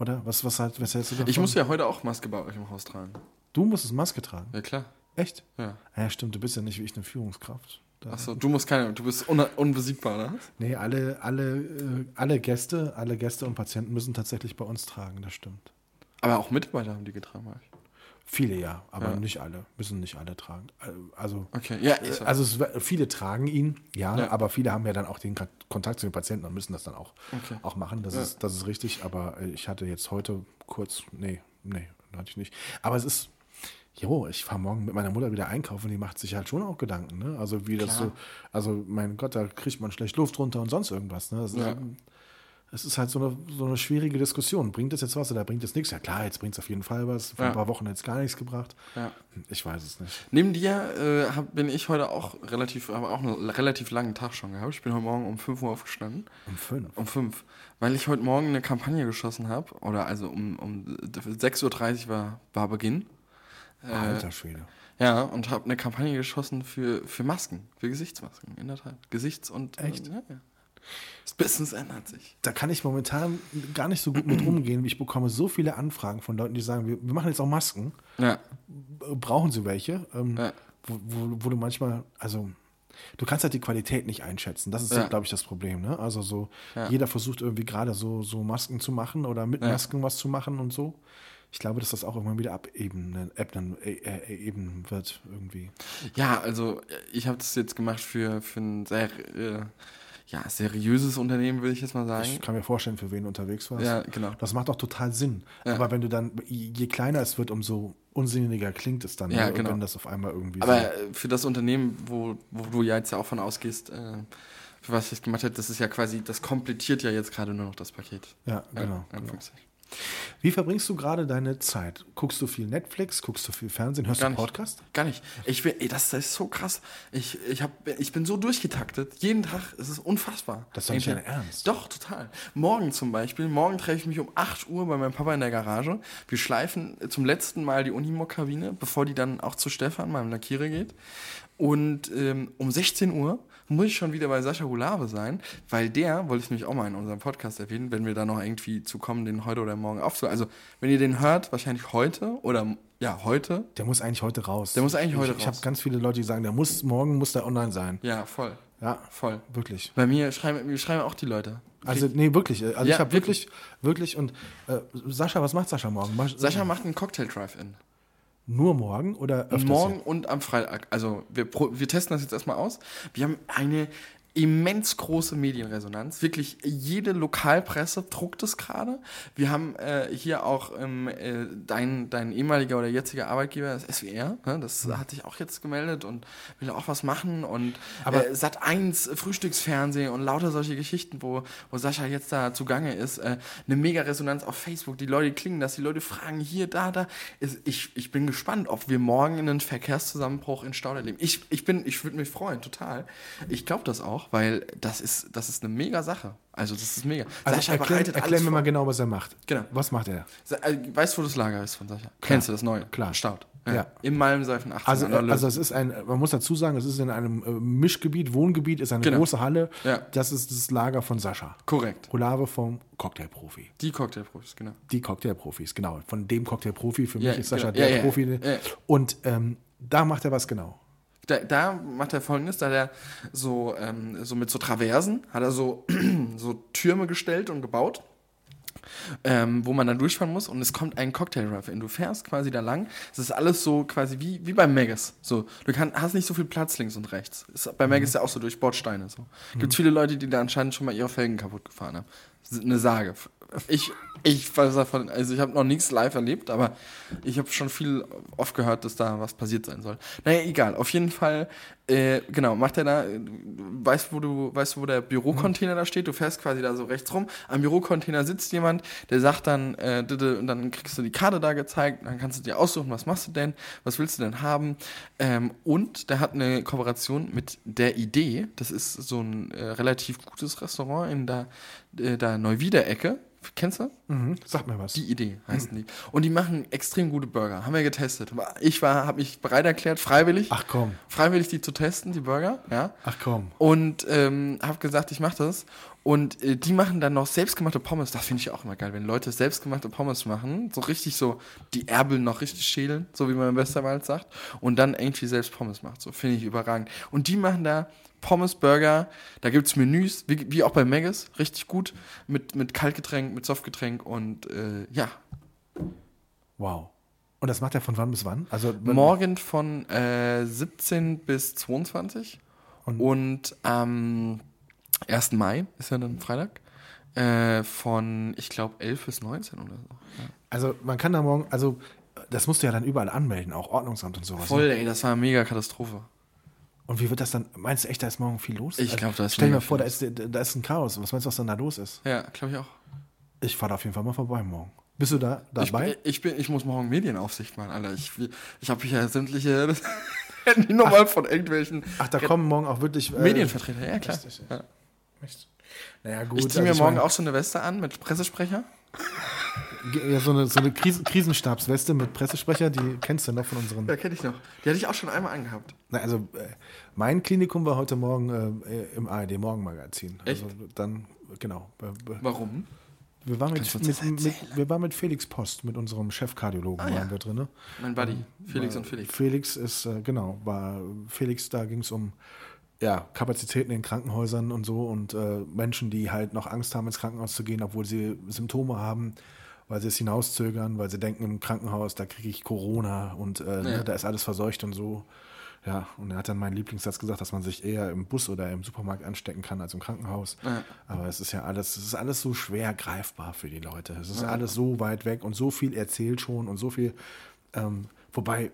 [SPEAKER 2] oder? Was, was, halt, was hältst du davon?
[SPEAKER 1] Ich muss ja heute auch Maske bei euch im Haus tragen.
[SPEAKER 2] Du musstest Maske tragen.
[SPEAKER 1] Ja, klar.
[SPEAKER 2] Echt?
[SPEAKER 1] Ja.
[SPEAKER 2] Ja, stimmt, du bist ja nicht wie ich eine Führungskraft.
[SPEAKER 1] Achso, du musst keine, du bist un unbesiegbar, oder?
[SPEAKER 2] Nee, alle, alle, äh, alle Gäste, alle Gäste und Patienten müssen tatsächlich bei uns tragen, das stimmt.
[SPEAKER 1] Aber auch Mitarbeiter haben die getragen bei euch.
[SPEAKER 2] Viele ja, aber
[SPEAKER 1] Ja.
[SPEAKER 2] nicht alle, müssen nicht alle tragen. Äh, Also,
[SPEAKER 1] Okay, ja, ich,
[SPEAKER 2] also es, viele tragen ihn, ja,
[SPEAKER 1] Ja.
[SPEAKER 2] aber viele haben ja dann auch den Kontakt zu den Patienten und müssen das dann auch,
[SPEAKER 1] Okay.
[SPEAKER 2] auch machen. Das, ist, das ist richtig, aber äh, ich hatte jetzt heute kurz, nee, nee, hatte ich nicht. Aber es ist, jo, ich fahre morgen mit meiner Mutter wieder einkaufen, die macht sich halt schon auch Gedanken, ne? Also wie das
[SPEAKER 1] Klar.
[SPEAKER 2] so, also mein Gott, da kriegt man schlecht Luft runter und sonst irgendwas, ne? Das ist,
[SPEAKER 1] Ja.
[SPEAKER 2] Es ist halt so eine, so eine schwierige Diskussion. Bringt das jetzt was oder bringt das nichts? Ja klar, jetzt bringt es auf jeden Fall was. Vor
[SPEAKER 1] Ja.
[SPEAKER 2] ein paar Wochen hat es gar nichts gebracht.
[SPEAKER 1] ja.
[SPEAKER 2] Ich weiß es nicht.
[SPEAKER 1] Neben dir äh, hab, bin ich heute auch relativ, habe auch einen relativ langen Tag schon gehabt. Ich bin heute Morgen um 5 Uhr aufgestanden.
[SPEAKER 2] Um fünf.
[SPEAKER 1] Um 5. Weil ich heute Morgen eine Kampagne geschossen habe. Oder also um, um 6.30 Uhr war, war Beginn. Äh,
[SPEAKER 2] Alter Schwede.
[SPEAKER 1] Ja, und habe eine Kampagne geschossen für, für Masken, für Gesichtsmasken, in der Tat. Gesichts- und.
[SPEAKER 2] Echt?
[SPEAKER 1] Äh, ja, ja. Das Business ändert sich.
[SPEAKER 2] Da kann ich momentan gar nicht so gut mit umgehen. Ich bekomme so viele Anfragen von Leuten, die sagen, wir, wir machen jetzt auch Masken.
[SPEAKER 1] Ja.
[SPEAKER 2] Brauchen sie welche? Ähm,
[SPEAKER 1] Ja.
[SPEAKER 2] wo, wo, wo du manchmal, also du kannst halt die Qualität nicht einschätzen. Das ist,
[SPEAKER 1] Ja.
[SPEAKER 2] glaube ich, das Problem. Ne? Also so, jeder versucht irgendwie gerade so, so Masken zu machen oder mit. Masken was zu machen und so. Ich glaube, dass das auch irgendwann wieder abebnen ebnen, äh, äh, eben wird irgendwie.
[SPEAKER 1] Ja, also ich habe das jetzt gemacht für, für ein sehr äh, ja, seriöses Unternehmen, würde ich jetzt mal sagen.
[SPEAKER 2] Ich kann mir vorstellen, für wen du unterwegs warst.
[SPEAKER 1] Ja, genau.
[SPEAKER 2] Das macht auch total Sinn.
[SPEAKER 1] Ja.
[SPEAKER 2] Aber wenn du dann, je kleiner es wird, umso unsinniger klingt es dann,
[SPEAKER 1] Ja,
[SPEAKER 2] ne?
[SPEAKER 1] genau.
[SPEAKER 2] wenn das auf einmal irgendwie
[SPEAKER 1] Aber
[SPEAKER 2] so.
[SPEAKER 1] für das Unternehmen, wo, wo du ja jetzt ja auch von ausgehst, äh, für was ich gemacht habe, das ist ja quasi, das komplettiert ja jetzt gerade nur noch das Paket.
[SPEAKER 2] Ja,
[SPEAKER 1] Ja,
[SPEAKER 2] genau. Wie verbringst du gerade deine Zeit? Guckst du viel Netflix? Guckst du viel Fernsehen? Hörst
[SPEAKER 1] Gar
[SPEAKER 2] du
[SPEAKER 1] nicht.
[SPEAKER 2] Podcast?
[SPEAKER 1] Gar nicht. Ich bin, ey, das, ist so krass. Ich, ich, hab, ich bin so durchgetaktet. Jeden Tag. Es ist unfassbar.
[SPEAKER 2] Das ist doch nicht dein Ernst.
[SPEAKER 1] Doch, total. Morgen zum Beispiel. Morgen treffe ich mich um 8 Uhr bei meinem Papa in der Garage. Wir schleifen zum letzten Mal die Unimog-Kabine, bevor die dann auch zu Stefan, meinem Lackierer, geht. Und ähm, um 16 Uhr muss ich schon wieder bei Sascha Hulave sein, weil der, wollte ich nämlich auch mal in unserem Podcast erwähnen, wenn wir da noch irgendwie zu kommen, den heute oder morgen aufzunehmen. Also, wenn ihr den hört, wahrscheinlich heute oder ja, heute.
[SPEAKER 2] Der muss eigentlich heute raus.
[SPEAKER 1] Der muss eigentlich heute
[SPEAKER 2] ich, Ich
[SPEAKER 1] raus.
[SPEAKER 2] habe ganz viele Leute, die sagen, der muss, morgen muss der online sein.
[SPEAKER 1] Ja, voll.
[SPEAKER 2] Ja,
[SPEAKER 1] Voll.
[SPEAKER 2] wirklich.
[SPEAKER 1] Bei mir schreiben, mir schreiben auch die Leute.
[SPEAKER 2] Also, nee, wirklich. Also,
[SPEAKER 1] Ja,
[SPEAKER 2] ich habe wirklich, wirklich, und äh, Sascha, was macht Sascha morgen?
[SPEAKER 1] Sascha macht einen Cocktail-Drive-In.
[SPEAKER 2] Nur morgen oder öfters?
[SPEAKER 1] Morgen und am Freitag. Also wir, wir testen das jetzt erstmal aus. Wir haben eine immens große Medienresonanz. Wirklich jede Lokalpresse druckt es gerade. Wir haben äh, hier auch ähm, äh, dein, dein ehemaliger oder jetziger Arbeitgeber, das SWR, ne, das hat sich auch jetzt gemeldet und will auch was machen. Und
[SPEAKER 2] Aber-
[SPEAKER 1] äh, Sat 1, Frühstücksfernsehen und lauter solche Geschichten, wo, wo Sascha jetzt da zugange ist. Äh, eine mega Resonanz auf Facebook. Die Leute klingen das, die Leute fragen hier, da, da. Ist- Ich, ich bin gespannt, ob wir morgen einen Verkehrszusammenbruch in Stauder erleben. Ich, ich, bin, ich würde mich freuen, total. Ich glaube das auch, weil das ist, das ist eine mega Sache. Also das ist mega.
[SPEAKER 2] Also erklär, erklär mir
[SPEAKER 1] vor.
[SPEAKER 2] mal genau, was er macht.
[SPEAKER 1] Genau.
[SPEAKER 2] Was macht er?
[SPEAKER 1] Äh, Weißt du, wo das Lager ist von Sascha? Kennst du das neue?
[SPEAKER 2] Klar.
[SPEAKER 1] Staud.
[SPEAKER 2] Ja.
[SPEAKER 1] Im Malmseifen 18.
[SPEAKER 2] Also, äh, also es ist ein, man muss dazu sagen, es ist in einem äh, Mischgebiet, Wohngebiet, ist eine
[SPEAKER 1] Genau.
[SPEAKER 2] große Halle.
[SPEAKER 1] Ja.
[SPEAKER 2] Das ist das Lager von Sascha.
[SPEAKER 1] Korrekt.
[SPEAKER 2] Rolave vom Cocktailprofi.
[SPEAKER 1] Die Cocktailprofis, genau.
[SPEAKER 2] Die Cocktailprofis, genau. Von dem Cocktailprofi, für mich
[SPEAKER 1] Ja,
[SPEAKER 2] ist Sascha
[SPEAKER 1] genau.
[SPEAKER 2] der
[SPEAKER 1] Ja, ja,
[SPEAKER 2] Profi.
[SPEAKER 1] ja.
[SPEAKER 2] Und ähm, da macht er was genau.
[SPEAKER 1] Da, da macht er folgendes, da hat er so, ähm, so mit so Traversen, hat er so, so Türme gestellt und gebaut, ähm, wo man dann durchfahren muss und es kommt ein cocktail in Du fährst quasi da lang, es ist alles so quasi wie, wie beim Megas. So, du kann, hast nicht so viel Platz links und rechts. Ist, bei Megas ja auch so durch Bordsteine. So. Gibt viele Leute, die da anscheinend schon mal ihre Felgen kaputt gefahren haben. Das ist Eine Sage. Ich, ich weiß davon, also ich habe noch nichts live erlebt, aber ich habe schon viel oft gehört, dass da was passiert sein soll. Naja, egal. Auf jeden Fall, äh, genau, macht er da, weißt wo du, weißt wo der Bürocontainer da steht? Du fährst quasi da so rechts rum. Am Bürocontainer sitzt jemand, der sagt dann, äh, und dann kriegst du die Karte da gezeigt, dann kannst du dir aussuchen, was machst du denn, was willst du denn haben? Ähm, und der hat eine Kooperation mit der Idee, das ist so ein äh, relativ gutes Restaurant in der, äh, der Neuwieder-Ecke. Kennst du?
[SPEAKER 2] Mhm. Sag mir was.
[SPEAKER 1] Die Idee heißen die. Und die machen extrem gute Burger. Haben wir getestet. Ich war, habe mich bereit erklärt, freiwillig,
[SPEAKER 2] Ach komm,
[SPEAKER 1] freiwillig die zu testen, die Burger. Ja.
[SPEAKER 2] ach komm.
[SPEAKER 1] Und ähm, habe gesagt, ich mache das. Und äh, die machen dann noch selbstgemachte Pommes. Das finde ich auch immer geil, wenn Leute selbstgemachte Pommes machen. So richtig so die Erbel noch richtig schälen, so wie man im Westerwald sagt. Und dann irgendwie selbst Pommes macht. So finde ich überragend. Und die machen da Pommes, Burger. Da gibt es Menüs, wie, wie auch bei Megas. Richtig gut. Mit, mit Kaltgetränk, mit Softgetränk. Und äh, ja,
[SPEAKER 2] Wow. Und das macht er von wann bis wann? Also
[SPEAKER 1] Morgen von äh, 17 bis 22
[SPEAKER 2] Und-
[SPEAKER 1] und, am 1. Mai ist ja dann Freitag äh, von, ich glaube, 11 bis 19 oder so. Ja.
[SPEAKER 2] Also man kann da morgen, also das musst du ja dann überall anmelden, auch Ordnungsamt und sowas.
[SPEAKER 1] Voll,
[SPEAKER 2] ne?
[SPEAKER 1] ey, das war eine mega Katastrophe.
[SPEAKER 2] Und wie wird das dann? Meinst du echt, da ist morgen viel los?
[SPEAKER 1] Ich glaub, da ist
[SPEAKER 2] Stell dir mal vor, da ist, da ist ein Chaos. Was meinst du, was dann da los ist?
[SPEAKER 1] Ja, glaube ich auch.
[SPEAKER 2] Ich fahre auf jeden Fall mal vorbei morgen. Bist du da dabei?
[SPEAKER 1] Ich, ich, bin, ich muss morgen Medienaufsicht machen, Alter. Ich, ich habe hier sämtliche Handynummern von irgendwelchen
[SPEAKER 2] Ach, da kommen morgen auch wirklich äh,
[SPEAKER 1] Medienvertreter. Ja, klar.
[SPEAKER 2] Richtig,
[SPEAKER 1] Ja.
[SPEAKER 2] Naja, gut.
[SPEAKER 1] Ich ziehe mir
[SPEAKER 2] also
[SPEAKER 1] morgen auch so eine Weste an mit Pressesprecher.
[SPEAKER 2] Ja, so eine, so eine Kris Krisenstabsweste mit Pressesprecher, die kennst du noch von unseren.
[SPEAKER 1] Ja, kenne ich noch. Die hatte ich auch schon einmal angehabt.
[SPEAKER 2] Na, also, äh, mein Klinikum war heute Morgen äh, im ARD Morgenmagazin.
[SPEAKER 1] Echt?
[SPEAKER 2] Also dann, genau. Äh, äh,
[SPEAKER 1] Warum?
[SPEAKER 2] Wir waren mit, mit, mit, wir waren mit Felix Post, mit unserem Chefkardiologen,
[SPEAKER 1] Ah, ja.
[SPEAKER 2] waren wir drin.
[SPEAKER 1] Mein Buddy, Felix und Felix.
[SPEAKER 2] Felix ist, äh, genau, war Felix, da ging es um ja, Kapazitäten in Krankenhäusern und so und äh, Menschen, die halt noch Angst haben, ins Krankenhaus zu gehen, obwohl sie Symptome haben, weil sie es hinauszögern, weil sie denken, im Krankenhaus, da kriege ich Corona und äh, ne, da ist alles verseucht und so. Ja, und er hat dann meinen Lieblingssatz gesagt, dass man sich eher im Bus oder im Supermarkt anstecken kann als im Krankenhaus.
[SPEAKER 1] Ja.
[SPEAKER 2] Aber es ist ja alles, es ist alles so schwer greifbar für die Leute. Es ist alles so weit weg und so viel erzählt schon und so viel. Ähm, wobei, wo-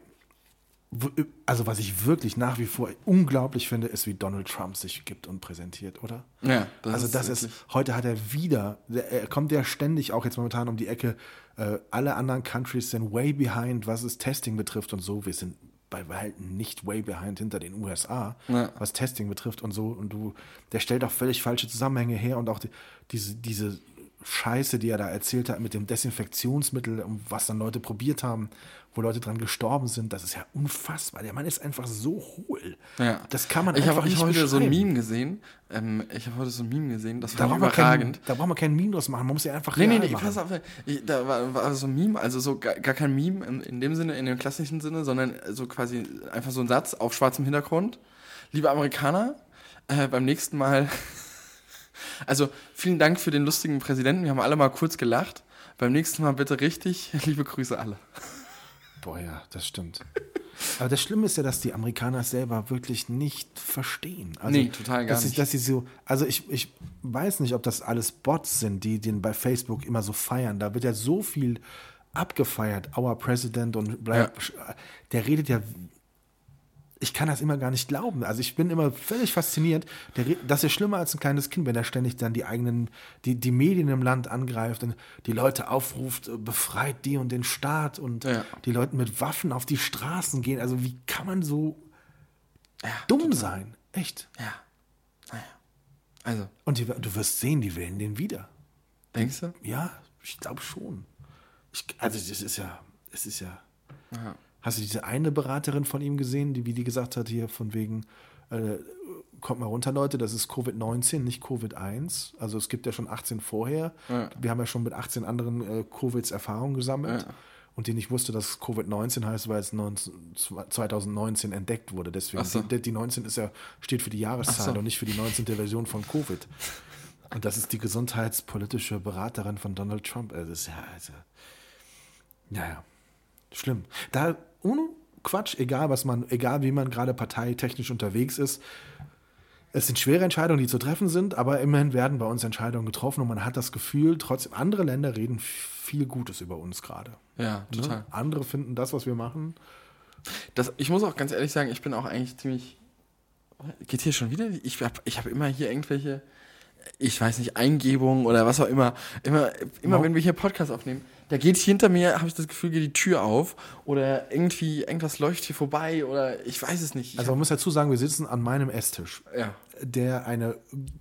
[SPEAKER 2] also was ich wirklich nach wie vor unglaublich finde, ist, wie Donald Trump sich gibt und präsentiert, oder?
[SPEAKER 1] Ja, das
[SPEAKER 2] also
[SPEAKER 1] ist
[SPEAKER 2] das ist,
[SPEAKER 1] wirklich-
[SPEAKER 2] heute hat er wieder, der- er kommt ja ständig auch jetzt momentan um die Ecke, äh, alle anderen Countries sind way behind, was es Testing betrifft und so. Wir sind bei Weitem nicht way behind hinter den USA,
[SPEAKER 1] Ja.
[SPEAKER 2] was Testing betrifft und so. Und du, der stellt auch völlig falsche Zusammenhänge her und auch die, diese, diese Scheiße, die er da erzählt hat mit dem Desinfektionsmittel, um was dann Leute probiert haben, wo Leute dran gestorben sind, das ist ja unfassbar. Der Mann ist einfach so hohl.
[SPEAKER 1] Ja.
[SPEAKER 2] Das kann man
[SPEAKER 1] ich
[SPEAKER 2] einfach
[SPEAKER 1] hab, ich
[SPEAKER 2] nicht
[SPEAKER 1] habe heute so ein. Meme gesehen. Ähm, ich habe heute so ein Meme gesehen, das
[SPEAKER 2] Da
[SPEAKER 1] war
[SPEAKER 2] braucht, man kein,
[SPEAKER 1] überragend.
[SPEAKER 2] da braucht man keinen Meme draus machen, man muss ja einfach
[SPEAKER 1] Nee, nee, nee, pass auf. Ich, da war, war so ein Meme, also so gar, gar kein Meme in, in dem Sinne, in dem klassischen Sinne, sondern so quasi einfach so ein Satz auf schwarzem Hintergrund. Liebe Amerikaner, äh, beim nächsten Mal, also vielen Dank für den lustigen Präsidenten, wir haben alle mal kurz gelacht. Beim nächsten Mal bitte richtig, liebe Grüße alle.
[SPEAKER 2] Boah, ja, das stimmt. Aber das Schlimme ist ja, dass die Amerikaner es selber wirklich nicht verstehen. Also,
[SPEAKER 1] Nee, total gar
[SPEAKER 2] dass sie,
[SPEAKER 1] nicht.
[SPEAKER 2] Dass sie so, also ich, ich weiß nicht, ob das alles Bots sind, die den bei Facebook immer so feiern. Da wird ja so viel abgefeiert. Our President und bla, der redet ja. Ich kann das immer gar nicht glauben. Also ich bin immer völlig fasziniert. Der, das ist schlimmer als ein kleines Kind, wenn er ständig dann die eigenen, die, die Medien im Land angreift und die Leute aufruft, äh, befreit die und den Staat und
[SPEAKER 1] Ja.
[SPEAKER 2] die Leute mit Waffen auf die Straßen gehen. Also wie kann man so dumm sein? Echt.
[SPEAKER 1] Ja. Naja. Also,
[SPEAKER 2] Und die, du wirst sehen, die wählen den wieder.
[SPEAKER 1] denkst du?
[SPEAKER 2] Ja, ich glaube schon. Ich, also es ist ja, es ist ja. Hast du diese eine Beraterin von ihm gesehen, die wie die gesagt hat hier von wegen äh, kommt mal runter, Leute, das ist Covid-19, nicht Covid-1. Also es gibt ja schon 18 vorher.
[SPEAKER 1] Ja.
[SPEAKER 2] Wir haben ja schon mit 18 anderen äh, Covids Erfahrungen gesammelt.
[SPEAKER 1] Ja.
[SPEAKER 2] Und die nicht wusste, dass Covid-19 heißt, weil es 19, 2019 entdeckt wurde. Deswegen,
[SPEAKER 1] so.
[SPEAKER 2] die, die 19 ist ja, steht für die Jahreszahl
[SPEAKER 1] so.
[SPEAKER 2] und nicht für die 19. Version von Covid. Und das ist die gesundheitspolitische Beraterin von Donald Trump. Also, das ist ja, also, naja, schlimm. Da, ohne Quatsch, egal was man, egal wie man gerade parteitechnisch unterwegs ist, es sind schwere Entscheidungen, die zu treffen sind, aber immerhin werden bei uns Entscheidungen getroffen und man hat das Gefühl, trotzdem, andere Länder reden viel Gutes über uns gerade.
[SPEAKER 1] Ja, total.
[SPEAKER 2] Ne? Andere finden das, was wir machen.
[SPEAKER 1] Das, ich muss auch ganz ehrlich sagen, ich bin auch eigentlich ziemlich. Geht hier schon wieder? Ich habe ich hab immer hier irgendwelche, ich weiß nicht, Eingebungen oder was auch immer. Immer, immer
[SPEAKER 2] Wow.
[SPEAKER 1] wenn wir hier Podcast aufnehmen, da geht hinter mir, habe ich das Gefühl, geht die Tür auf oder irgendwie irgendwas läuft hier vorbei oder ich weiß es nicht. Ich
[SPEAKER 2] Also man muss dazu sagen, wir sitzen an meinem Esstisch,
[SPEAKER 1] ja,
[SPEAKER 2] der eine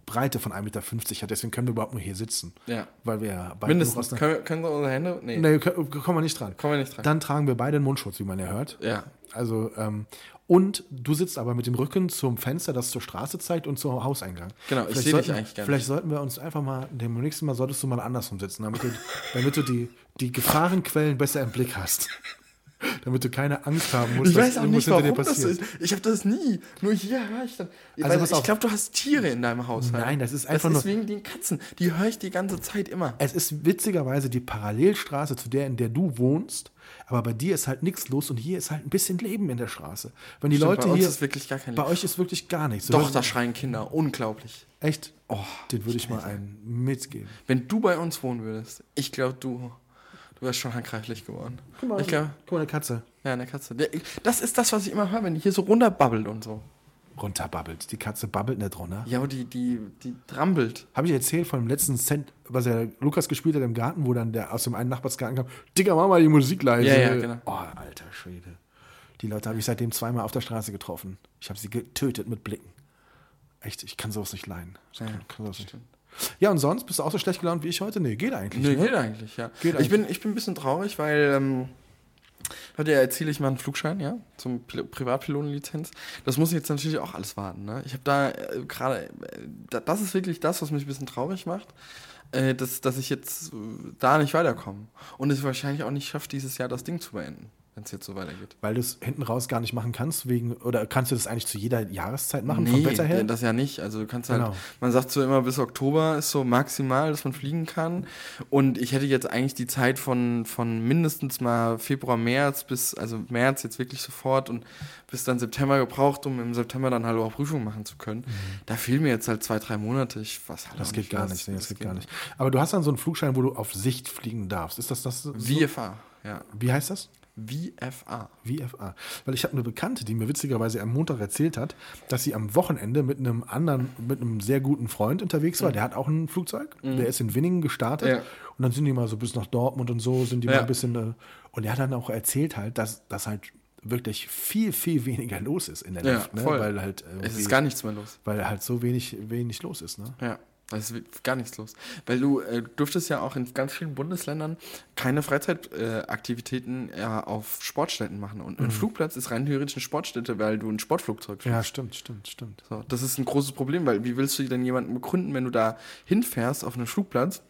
[SPEAKER 2] Breite von 1,50 Meter hat. Deswegen können wir überhaupt nur hier sitzen.
[SPEAKER 1] ja.
[SPEAKER 2] Weil wir ja beide
[SPEAKER 1] Mindestens. Können wir, können wir unsere Hände? Nee,
[SPEAKER 2] Nee, kommen wir nicht dran.
[SPEAKER 1] kommen wir nicht dran.
[SPEAKER 2] Dann tragen wir beide einen Mundschutz, wie man ja hört.
[SPEAKER 1] ja.
[SPEAKER 2] Also, ähm, und du sitzt aber mit dem Rücken zum Fenster, das zur Straße zeigt und zum Hauseingang.
[SPEAKER 1] Genau, ich
[SPEAKER 2] Vielleicht
[SPEAKER 1] sehe dich eigentlich gar
[SPEAKER 2] Vielleicht sollten wir uns einfach mal, dem nächsten Mal solltest du mal andersrum sitzen, damit du, damit du die, die Gefahrenquellen besser im Blick hast. damit du keine Angst haben musst,
[SPEAKER 1] Ich weiß auch nicht,
[SPEAKER 2] hinter dir
[SPEAKER 1] warum das so ist. Ich habe das nie. Nur hier höre ich dann.
[SPEAKER 2] Also
[SPEAKER 1] Weil ich glaube, du hast Tiere in deinem Haushalt.
[SPEAKER 2] Nein, das ist einfach
[SPEAKER 1] Das ist
[SPEAKER 2] nur-
[SPEAKER 1] wegen den Katzen. Die höre ich die ganze Zeit immer.
[SPEAKER 2] Es ist witzigerweise die Parallelstraße zu der, in der du wohnst, aber bei dir ist halt nichts los und hier ist halt ein bisschen Leben in der Straße. Wenn die
[SPEAKER 1] Stimmt,
[SPEAKER 2] Leute
[SPEAKER 1] bei uns
[SPEAKER 2] hier.
[SPEAKER 1] ist wirklich gar kein
[SPEAKER 2] Bei
[SPEAKER 1] Leben.
[SPEAKER 2] euch ist wirklich gar nichts.
[SPEAKER 1] Doch, da schreien Kinder. Unglaublich.
[SPEAKER 2] Echt?
[SPEAKER 1] Oh,
[SPEAKER 2] Den würde ich mal einen mitgeben.
[SPEAKER 1] Wenn du bei uns wohnen würdest, ich glaube, du, du wärst schon handgreiflich geworden. Ich glaube,
[SPEAKER 2] Guck mal, eine Katze.
[SPEAKER 1] ja, eine Katze. Das ist das, was ich immer höre, wenn die hier so runterbabbelt und so.
[SPEAKER 2] Runterbabbelt. Die Katze babbelt nicht runter.
[SPEAKER 1] Ja, aber die, die, die trampelt.
[SPEAKER 2] Habe ich erzählt von dem letzten Cent, was er Lukas gespielt hat im Garten, wo dann der aus dem einen Nachbarsgarten kam, Digga, mach mal die Musik leise.
[SPEAKER 1] Ja, ja, genau.
[SPEAKER 2] Oh, alter Schwede. Die Leute habe ich seitdem zweimal auf der Straße getroffen. Ich habe sie getötet mit Blicken. Echt, ich kann sowas nicht leiden.
[SPEAKER 1] Ja,
[SPEAKER 2] kann, kann sowas nicht. Ja, und sonst bist du auch so schlecht gelaunt wie ich heute? Nee, geht eigentlich.
[SPEAKER 1] Nee,
[SPEAKER 2] ne?
[SPEAKER 1] geht eigentlich, ja.
[SPEAKER 2] Geht
[SPEAKER 1] ich, bin, ich bin ein bisschen traurig, weil ähm, heute erziele ich mal einen Flugschein, ja, zum Pil Privatpilotenlizenz. Das muss jetzt natürlich auch alles warten, ne? Ich habe da äh, gerade, äh, da- das ist wirklich das, was mich ein bisschen traurig macht, äh, dass, dass ich jetzt äh, da nicht weiterkomme. Und es wahrscheinlich auch nicht schafft, dieses Jahr das Ding zu beenden, wenn es jetzt so weitergeht.
[SPEAKER 2] Weil du es hinten raus gar nicht machen kannst, wegen, oder kannst du das eigentlich zu jeder Jahreszeit machen, vom Wetter her?
[SPEAKER 1] das ja nicht. Also du kannst halt,
[SPEAKER 2] Genau.
[SPEAKER 1] man sagt so immer bis Oktober ist so maximal, dass man fliegen kann. Und ich hätte jetzt eigentlich die Zeit von, von mindestens mal Februar, März bis, also März jetzt wirklich sofort und bis dann September gebraucht, um im September dann halt auch Prüfungen machen zu können. Da fehlen mir jetzt halt zwei, drei Monate. Ich weiß halt
[SPEAKER 2] Mhm. Das geht gar
[SPEAKER 1] was-
[SPEAKER 2] nicht, nee, das
[SPEAKER 1] was
[SPEAKER 2] geht gar nicht. Aber du hast dann so einen Flugschein, wo du auf Sicht fliegen darfst. Ist das das? So?
[SPEAKER 1] VFA, ja.
[SPEAKER 2] Wie heißt das?
[SPEAKER 1] VFA.
[SPEAKER 2] VFA. Weil ich habe eine Bekannte, die mir witzigerweise am Montag erzählt hat, dass sie am Wochenende mit einem anderen, mit einem sehr guten Freund unterwegs war. Der hat auch ein Flugzeug. Der ist in Winningen gestartet.
[SPEAKER 1] Mhm. Ja.
[SPEAKER 2] Und dann sind die mal so bis nach Dortmund und so, sind die mal
[SPEAKER 1] Ja.
[SPEAKER 2] ein bisschen. Äh, und er hat dann auch erzählt halt, dass das halt wirklich viel, viel weniger los ist in der
[SPEAKER 1] Ja,
[SPEAKER 2] Luft. Ne?
[SPEAKER 1] voll.
[SPEAKER 2] Weil halt
[SPEAKER 1] Es
[SPEAKER 2] irgendwie-
[SPEAKER 1] ist gar nichts mehr los.
[SPEAKER 2] weil halt so wenig, wenig los ist. Ne?
[SPEAKER 1] Ja, da ist gar nichts los. Weil du äh, durftest ja auch in ganz vielen Bundesländern keine Freizeitaktivitäten äh, äh, auf Sportstätten machen. Und ein Flugplatz ist rein theoretisch eine Sportstätte, weil du ein Sportflugzeug fliegst.
[SPEAKER 2] Ja, stimmt, stimmt, stimmt.
[SPEAKER 1] So, das ist ein großes Problem, weil wie willst du denn jemanden begründen, wenn du da hinfährst auf einen Flugplatz,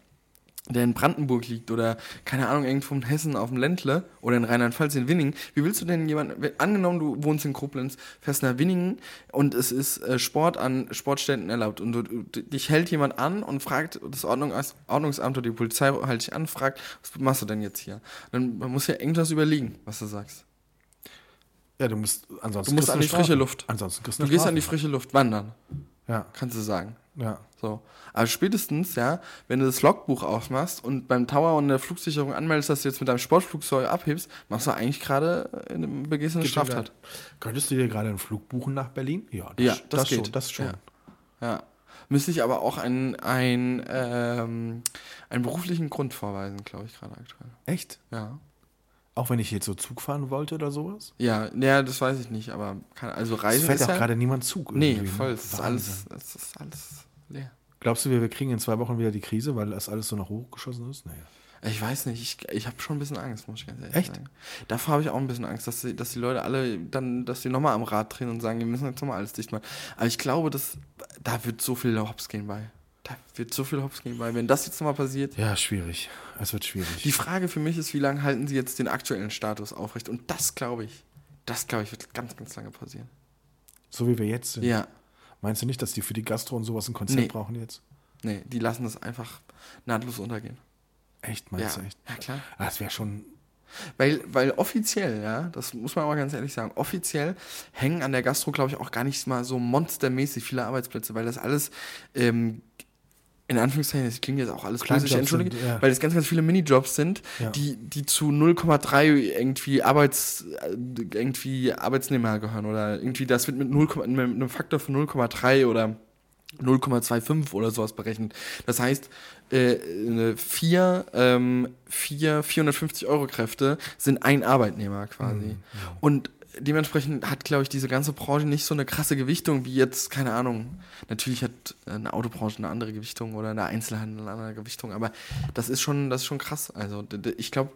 [SPEAKER 1] der in Brandenburg liegt oder keine Ahnung, irgendwo in Hessen auf dem Ländle oder in Rheinland-Pfalz in Winningen, wie willst du denn jemanden, angenommen du wohnst in Koblenz, fährst nach Winningen und es ist äh, Sport an Sportstätten erlaubt und du, du, dich hält jemand an und fragt, das Ordnung, Ordnungsamt oder die Polizei halt dich an, fragt, was machst du denn jetzt hier? Dann man muss ja irgendwas überlegen, was du sagst.
[SPEAKER 2] Ja, du musst ansonsten.
[SPEAKER 1] Du musst an die frische. Luft.
[SPEAKER 2] Ansonsten
[SPEAKER 1] Du
[SPEAKER 2] eine
[SPEAKER 1] gehst an die frische Luft wandern,
[SPEAKER 2] Ja,
[SPEAKER 1] kannst du sagen.
[SPEAKER 2] Ja.
[SPEAKER 1] So. Aber spätestens, ja, wenn du das Logbuch aufmachst und beim Tower und der Flugsicherung anmeldest, dass du jetzt mit deinem Sportflugzeug abhebst, machst du eigentlich gerade äh, eine begehst eine Straftat.
[SPEAKER 2] Könntest du dir gerade einen Flug buchen nach Berlin? Ja, das,
[SPEAKER 1] Ja, das
[SPEAKER 2] schon.
[SPEAKER 1] geht.
[SPEAKER 2] Das schon.
[SPEAKER 1] Ja. Ja. Müsste ich aber auch einen, ein, ähm, einen beruflichen Grund vorweisen, glaube ich, gerade aktuell.
[SPEAKER 2] Echt?
[SPEAKER 1] Ja.
[SPEAKER 2] Auch wenn ich jetzt so Zug fahren wollte oder sowas?
[SPEAKER 1] Ja, ja, das weiß ich nicht, aber kann, also
[SPEAKER 2] Es
[SPEAKER 1] Reisen
[SPEAKER 2] fährt
[SPEAKER 1] ist
[SPEAKER 2] auch
[SPEAKER 1] ja,
[SPEAKER 2] gerade niemand Zug.
[SPEAKER 1] Nee,
[SPEAKER 2] ne?
[SPEAKER 1] voll, es ist alles, es ist alles leer.
[SPEAKER 2] Glaubst du, wir, wir kriegen in zwei Wochen wieder die Krise, weil das alles so nach hochgeschossen ist? Nee.
[SPEAKER 1] Ich weiß nicht, ich, ich habe schon ein bisschen Angst, muss ich ganz ehrlich
[SPEAKER 2] Echt?
[SPEAKER 1] sagen. Davor habe ich auch ein bisschen Angst, dass die, dass die Leute alle dann, dass die nochmal am Rad drehen und sagen, wir müssen jetzt nochmal alles dicht machen. Aber ich glaube, dass, da wird so viel Hops gehen bei. Da wird so viel Hops gehen bei. Wenn das jetzt nochmal passiert.
[SPEAKER 2] Ja, schwierig. Es wird schwierig.
[SPEAKER 1] Die Frage für mich ist, wie lange halten sie jetzt den aktuellen Status aufrecht? Und das glaube ich, das glaube ich, wird ganz, ganz lange passieren.
[SPEAKER 2] so wie wir jetzt sind.
[SPEAKER 1] Ja.
[SPEAKER 2] Meinst du nicht, dass die für die Gastro und sowas ein Konzept
[SPEAKER 1] Nee.
[SPEAKER 2] brauchen jetzt?
[SPEAKER 1] Nee, die lassen das einfach nahtlos untergehen.
[SPEAKER 2] Echt,
[SPEAKER 1] Ja,
[SPEAKER 2] meinst du echt?
[SPEAKER 1] ja klar.
[SPEAKER 2] Ah, das wäre schon.
[SPEAKER 1] Weil, weil offiziell, ja, das muss man aber ganz ehrlich sagen, offiziell hängen an der Gastro, glaube ich, auch gar nicht mal so monstermäßig viele Arbeitsplätze, weil das alles, ähm, in Anführungszeichen, das klingt jetzt auch alles
[SPEAKER 2] Kleinjobs
[SPEAKER 1] entschuldige,
[SPEAKER 2] sind, ja.
[SPEAKER 1] weil das ganz, ganz viele Minijobs sind,
[SPEAKER 2] Ja.
[SPEAKER 1] die, die zu 0,3 irgendwie Arbeits, äh, irgendwie Arbeitsnehmer gehören oder irgendwie, das wird mit, 0, mit einem Faktor von 0,3 oder 0,25 oder sowas berechnet. Das heißt, äh, vier, ähm, vier 450 Euro Kräfte sind ein Arbeitnehmer quasi. Und dementsprechend hat, glaube ich, diese ganze Branche nicht so eine krasse Gewichtung wie jetzt, keine Ahnung. Natürlich hat eine Autobranche eine andere Gewichtung oder eine Einzelhandel eine andere Gewichtung, aber das ist schon, das ist schon krass. Also ich glaube,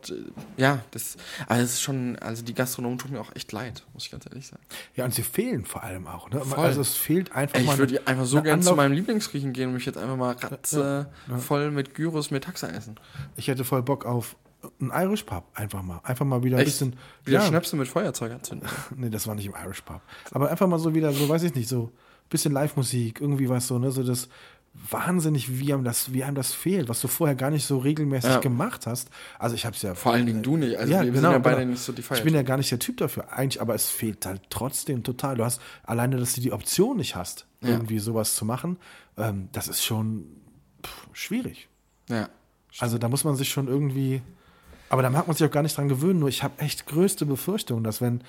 [SPEAKER 1] ja, das, aber das ist schon, also die Gastronomen tun mir auch echt leid, muss ich ganz ehrlich sagen.
[SPEAKER 2] Ja, und sie fehlen vor allem auch. Ne?
[SPEAKER 1] Voll.
[SPEAKER 2] Also es fehlt einfach
[SPEAKER 1] Ey,
[SPEAKER 2] mal.
[SPEAKER 1] ich würde einfach so
[SPEAKER 2] eine
[SPEAKER 1] gern zu meinem Lieblingsgriechen gehen und mich jetzt einfach mal ratze voll mit Gyros mit Taxa essen.
[SPEAKER 2] Ich hätte voll Bock auf einen Irish Pub. Einfach mal. Einfach mal wieder ein
[SPEAKER 1] Echt?
[SPEAKER 2] bisschen.
[SPEAKER 1] Wieder
[SPEAKER 2] ja,
[SPEAKER 1] Schnäpse mit Feuerzeug anzünden.
[SPEAKER 2] Nee, das war nicht im Irish Pub. Aber einfach mal so wieder, so weiß ich nicht, so ein bisschen Live-Musik, irgendwie was so, ne? So das wahnsinnig, wie einem das, wie einem das fehlt, was du vorher gar nicht so regelmäßig
[SPEAKER 1] Ja.
[SPEAKER 2] gemacht hast. Also ich habe es ja.
[SPEAKER 1] Vor allen Dingen du nicht. Also
[SPEAKER 2] Ja,
[SPEAKER 1] wir
[SPEAKER 2] genau,
[SPEAKER 1] sind ja beide
[SPEAKER 2] genau.
[SPEAKER 1] nicht so die
[SPEAKER 2] Ich bin ja gar nicht der Typ dafür, eigentlich, aber es fehlt halt trotzdem total. Du hast alleine, dass du die Option nicht hast,
[SPEAKER 1] Ja.
[SPEAKER 2] irgendwie sowas zu machen, ähm, das ist schon pff, schwierig.
[SPEAKER 1] ja.
[SPEAKER 2] Also da muss man sich schon irgendwie. Aber da mag man sich auch gar nicht dran gewöhnen. Nur ich habe echt größte Befürchtung, dass wenn,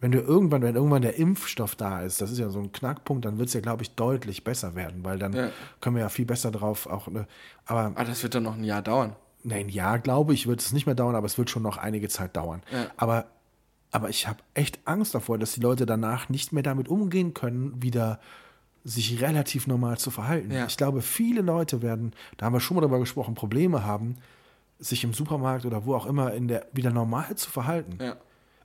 [SPEAKER 2] wenn du irgendwann, wenn irgendwann der Impfstoff da ist, das ist ja so ein Knackpunkt, dann wird es ja, glaube ich, deutlich besser werden, weil dann
[SPEAKER 1] Ja.
[SPEAKER 2] können wir ja viel besser drauf auch. Ne, aber
[SPEAKER 1] Aber Ah, das wird dann noch ein Jahr dauern.
[SPEAKER 2] ne, ein Jahr, glaube ich, wird es nicht mehr dauern, aber es wird schon noch einige Zeit dauern.
[SPEAKER 1] Ja.
[SPEAKER 2] Aber, aber ich habe echt Angst davor, dass die Leute danach nicht mehr damit umgehen können, wieder sich relativ normal zu verhalten.
[SPEAKER 1] Ja.
[SPEAKER 2] Ich glaube, viele Leute werden, da haben wir schon mal darüber gesprochen, Probleme haben, sich im Supermarkt oder wo auch immer in der wieder normal zu verhalten.
[SPEAKER 1] Ja.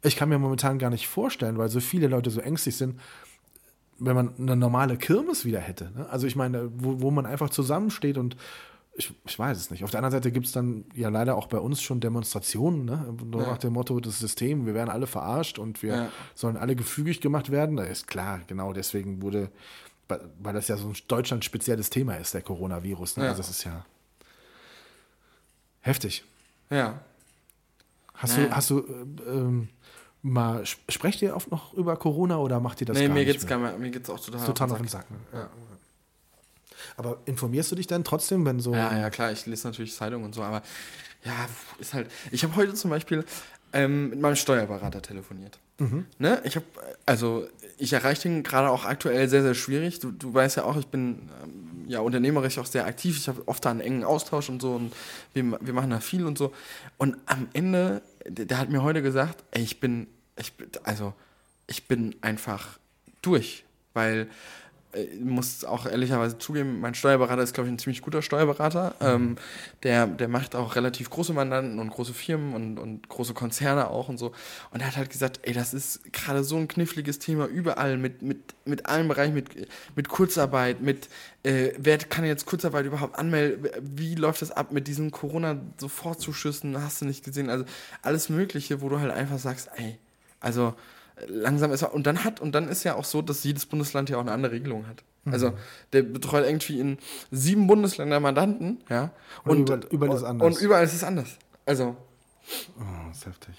[SPEAKER 2] Ich kann mir momentan gar nicht vorstellen, weil so viele Leute so ängstlich sind, wenn man eine normale Kirmes wieder hätte. Ne? Also ich meine, wo, wo man einfach zusammensteht und ich, ich weiß es nicht. Auf der anderen Seite gibt es dann ja leider auch bei uns schon Demonstrationen, ne? So
[SPEAKER 1] Ja.
[SPEAKER 2] nach dem Motto, das System, wir werden alle verarscht und wir
[SPEAKER 1] Ja.
[SPEAKER 2] sollen alle gefügig gemacht werden. Da ist klar, genau deswegen wurde, weil weil das ja so ein Deutschland spezielles Thema ist, der Coronavirus. Ne?
[SPEAKER 1] Ja.
[SPEAKER 2] Also das ist ja heftig.
[SPEAKER 1] Ja.
[SPEAKER 2] Hast
[SPEAKER 1] Naja.
[SPEAKER 2] du, hast du äh, ähm, mal, sp- sprecht ihr oft noch über Corona oder macht ihr das
[SPEAKER 1] nee,
[SPEAKER 2] gar
[SPEAKER 1] mir
[SPEAKER 2] nicht
[SPEAKER 1] geht's
[SPEAKER 2] mehr?
[SPEAKER 1] gar, mir geht's auch total,
[SPEAKER 2] total
[SPEAKER 1] auf
[SPEAKER 2] auf
[SPEAKER 1] den
[SPEAKER 2] den
[SPEAKER 1] Sack.
[SPEAKER 2] Sack. Ne? Ja. Aber informierst du dich dann trotzdem, wenn so.
[SPEAKER 1] Ja, ja, klar, ich lese natürlich Zeitung und so, aber ja, ist halt. Ich habe heute zum Beispiel ähm, mit meinem Steuerberater telefoniert. Ne? Ich habe, also, ich erreiche den gerade auch aktuell sehr, sehr schwierig. Du, du weißt ja auch, ich bin ähm, ja unternehmerisch auch sehr aktiv. Ich habe oft da einen engen Austausch und so und wir, wir machen da viel und so. Und am Ende, der, der hat mir heute gesagt, ey, ich bin, ich bin, also, ich bin einfach durch, weil ich muss auch ehrlicherweise zugeben, mein Steuerberater ist, glaube ich, ein ziemlich guter Steuerberater. Ähm, der, der macht auch relativ große Mandanten und große Firmen und, und große Konzerne auch und so. Und er hat halt gesagt, ey, das ist gerade so ein kniffliges Thema überall, mit, mit, mit allen Bereichen, mit, mit Kurzarbeit, mit äh, wer kann jetzt Kurzarbeit überhaupt anmelden, wie läuft das ab mit diesen Corona-Sofortzuschüssen, hast du nicht gesehen, also alles Mögliche, wo du halt einfach sagst, ey, also langsam ist er, und dann hat, und dann ist ja auch so, dass jedes Bundesland ja auch eine andere Regelung hat. Also, der betreut irgendwie in sieben Bundesländern Mandanten, ja.
[SPEAKER 2] Und überall- überall ist anders.
[SPEAKER 1] Und überall ist es anders. Also,
[SPEAKER 2] Oh, das ist heftig.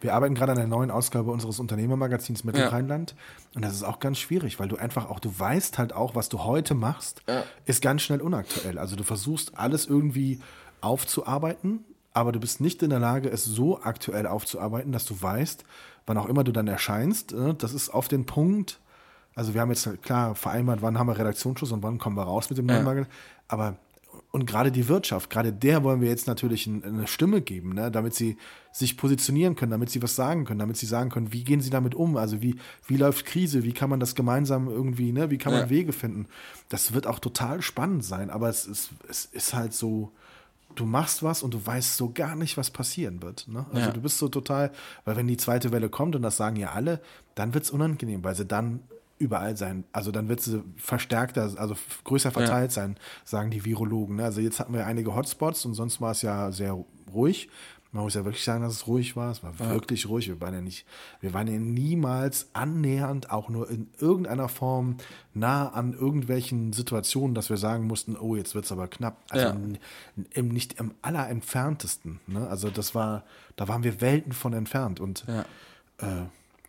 [SPEAKER 2] Wir arbeiten gerade an einer neuen Ausgabe unseres Unternehmermagazins Mittelrheinland. Und das ist auch ganz schwierig, weil du einfach auch, du weißt halt auch, was du heute machst,
[SPEAKER 1] Ja.
[SPEAKER 2] ist ganz schnell unaktuell. Also du versuchst alles irgendwie aufzuarbeiten, aber du bist nicht in der Lage, es so aktuell aufzuarbeiten, dass du weißt, wann auch immer du dann erscheinst. äh, Das ist auf den Punkt. Also wir haben jetzt halt klar vereinbart, wann haben wir Redaktionsschluss und wann kommen wir raus mit dem neuen
[SPEAKER 1] Ja.
[SPEAKER 2] Aber und gerade die Wirtschaft, gerade der wollen wir jetzt natürlich ein, eine Stimme geben, ne, damit sie sich positionieren können, damit sie was sagen können, damit sie sagen können, wie gehen sie damit um, also wie, wie läuft Krise, wie kann man das gemeinsam irgendwie, ne, wie kann man
[SPEAKER 1] Ja.
[SPEAKER 2] Wege finden. Das wird auch total spannend sein, aber es ist, es ist halt so, du machst was und du weißt so gar nicht, was passieren wird. Ne? Also
[SPEAKER 1] Ja.
[SPEAKER 2] du bist so total, weil wenn die zweite Welle kommt und das sagen ja alle, dann wird es unangenehm, weil sie dann überall sein. Also dann wird sie verstärkter, also größer verteilt sein, sagen die Virologen. Ne? Also jetzt hatten wir einige Hotspots und sonst war es ja sehr ruhig. Man muss ja wirklich sagen, dass es ruhig war. Es war wirklich ruhig. Wir waren ja nicht, wir waren ja niemals annähernd, auch nur in irgendeiner Form nah an irgendwelchen Situationen, dass wir sagen mussten, oh, jetzt wird es aber knapp. Also
[SPEAKER 1] Ja.
[SPEAKER 2] im, nicht im allerentferntesten. Ne? Also das war, da waren wir Welten von entfernt und
[SPEAKER 1] ja.
[SPEAKER 2] äh,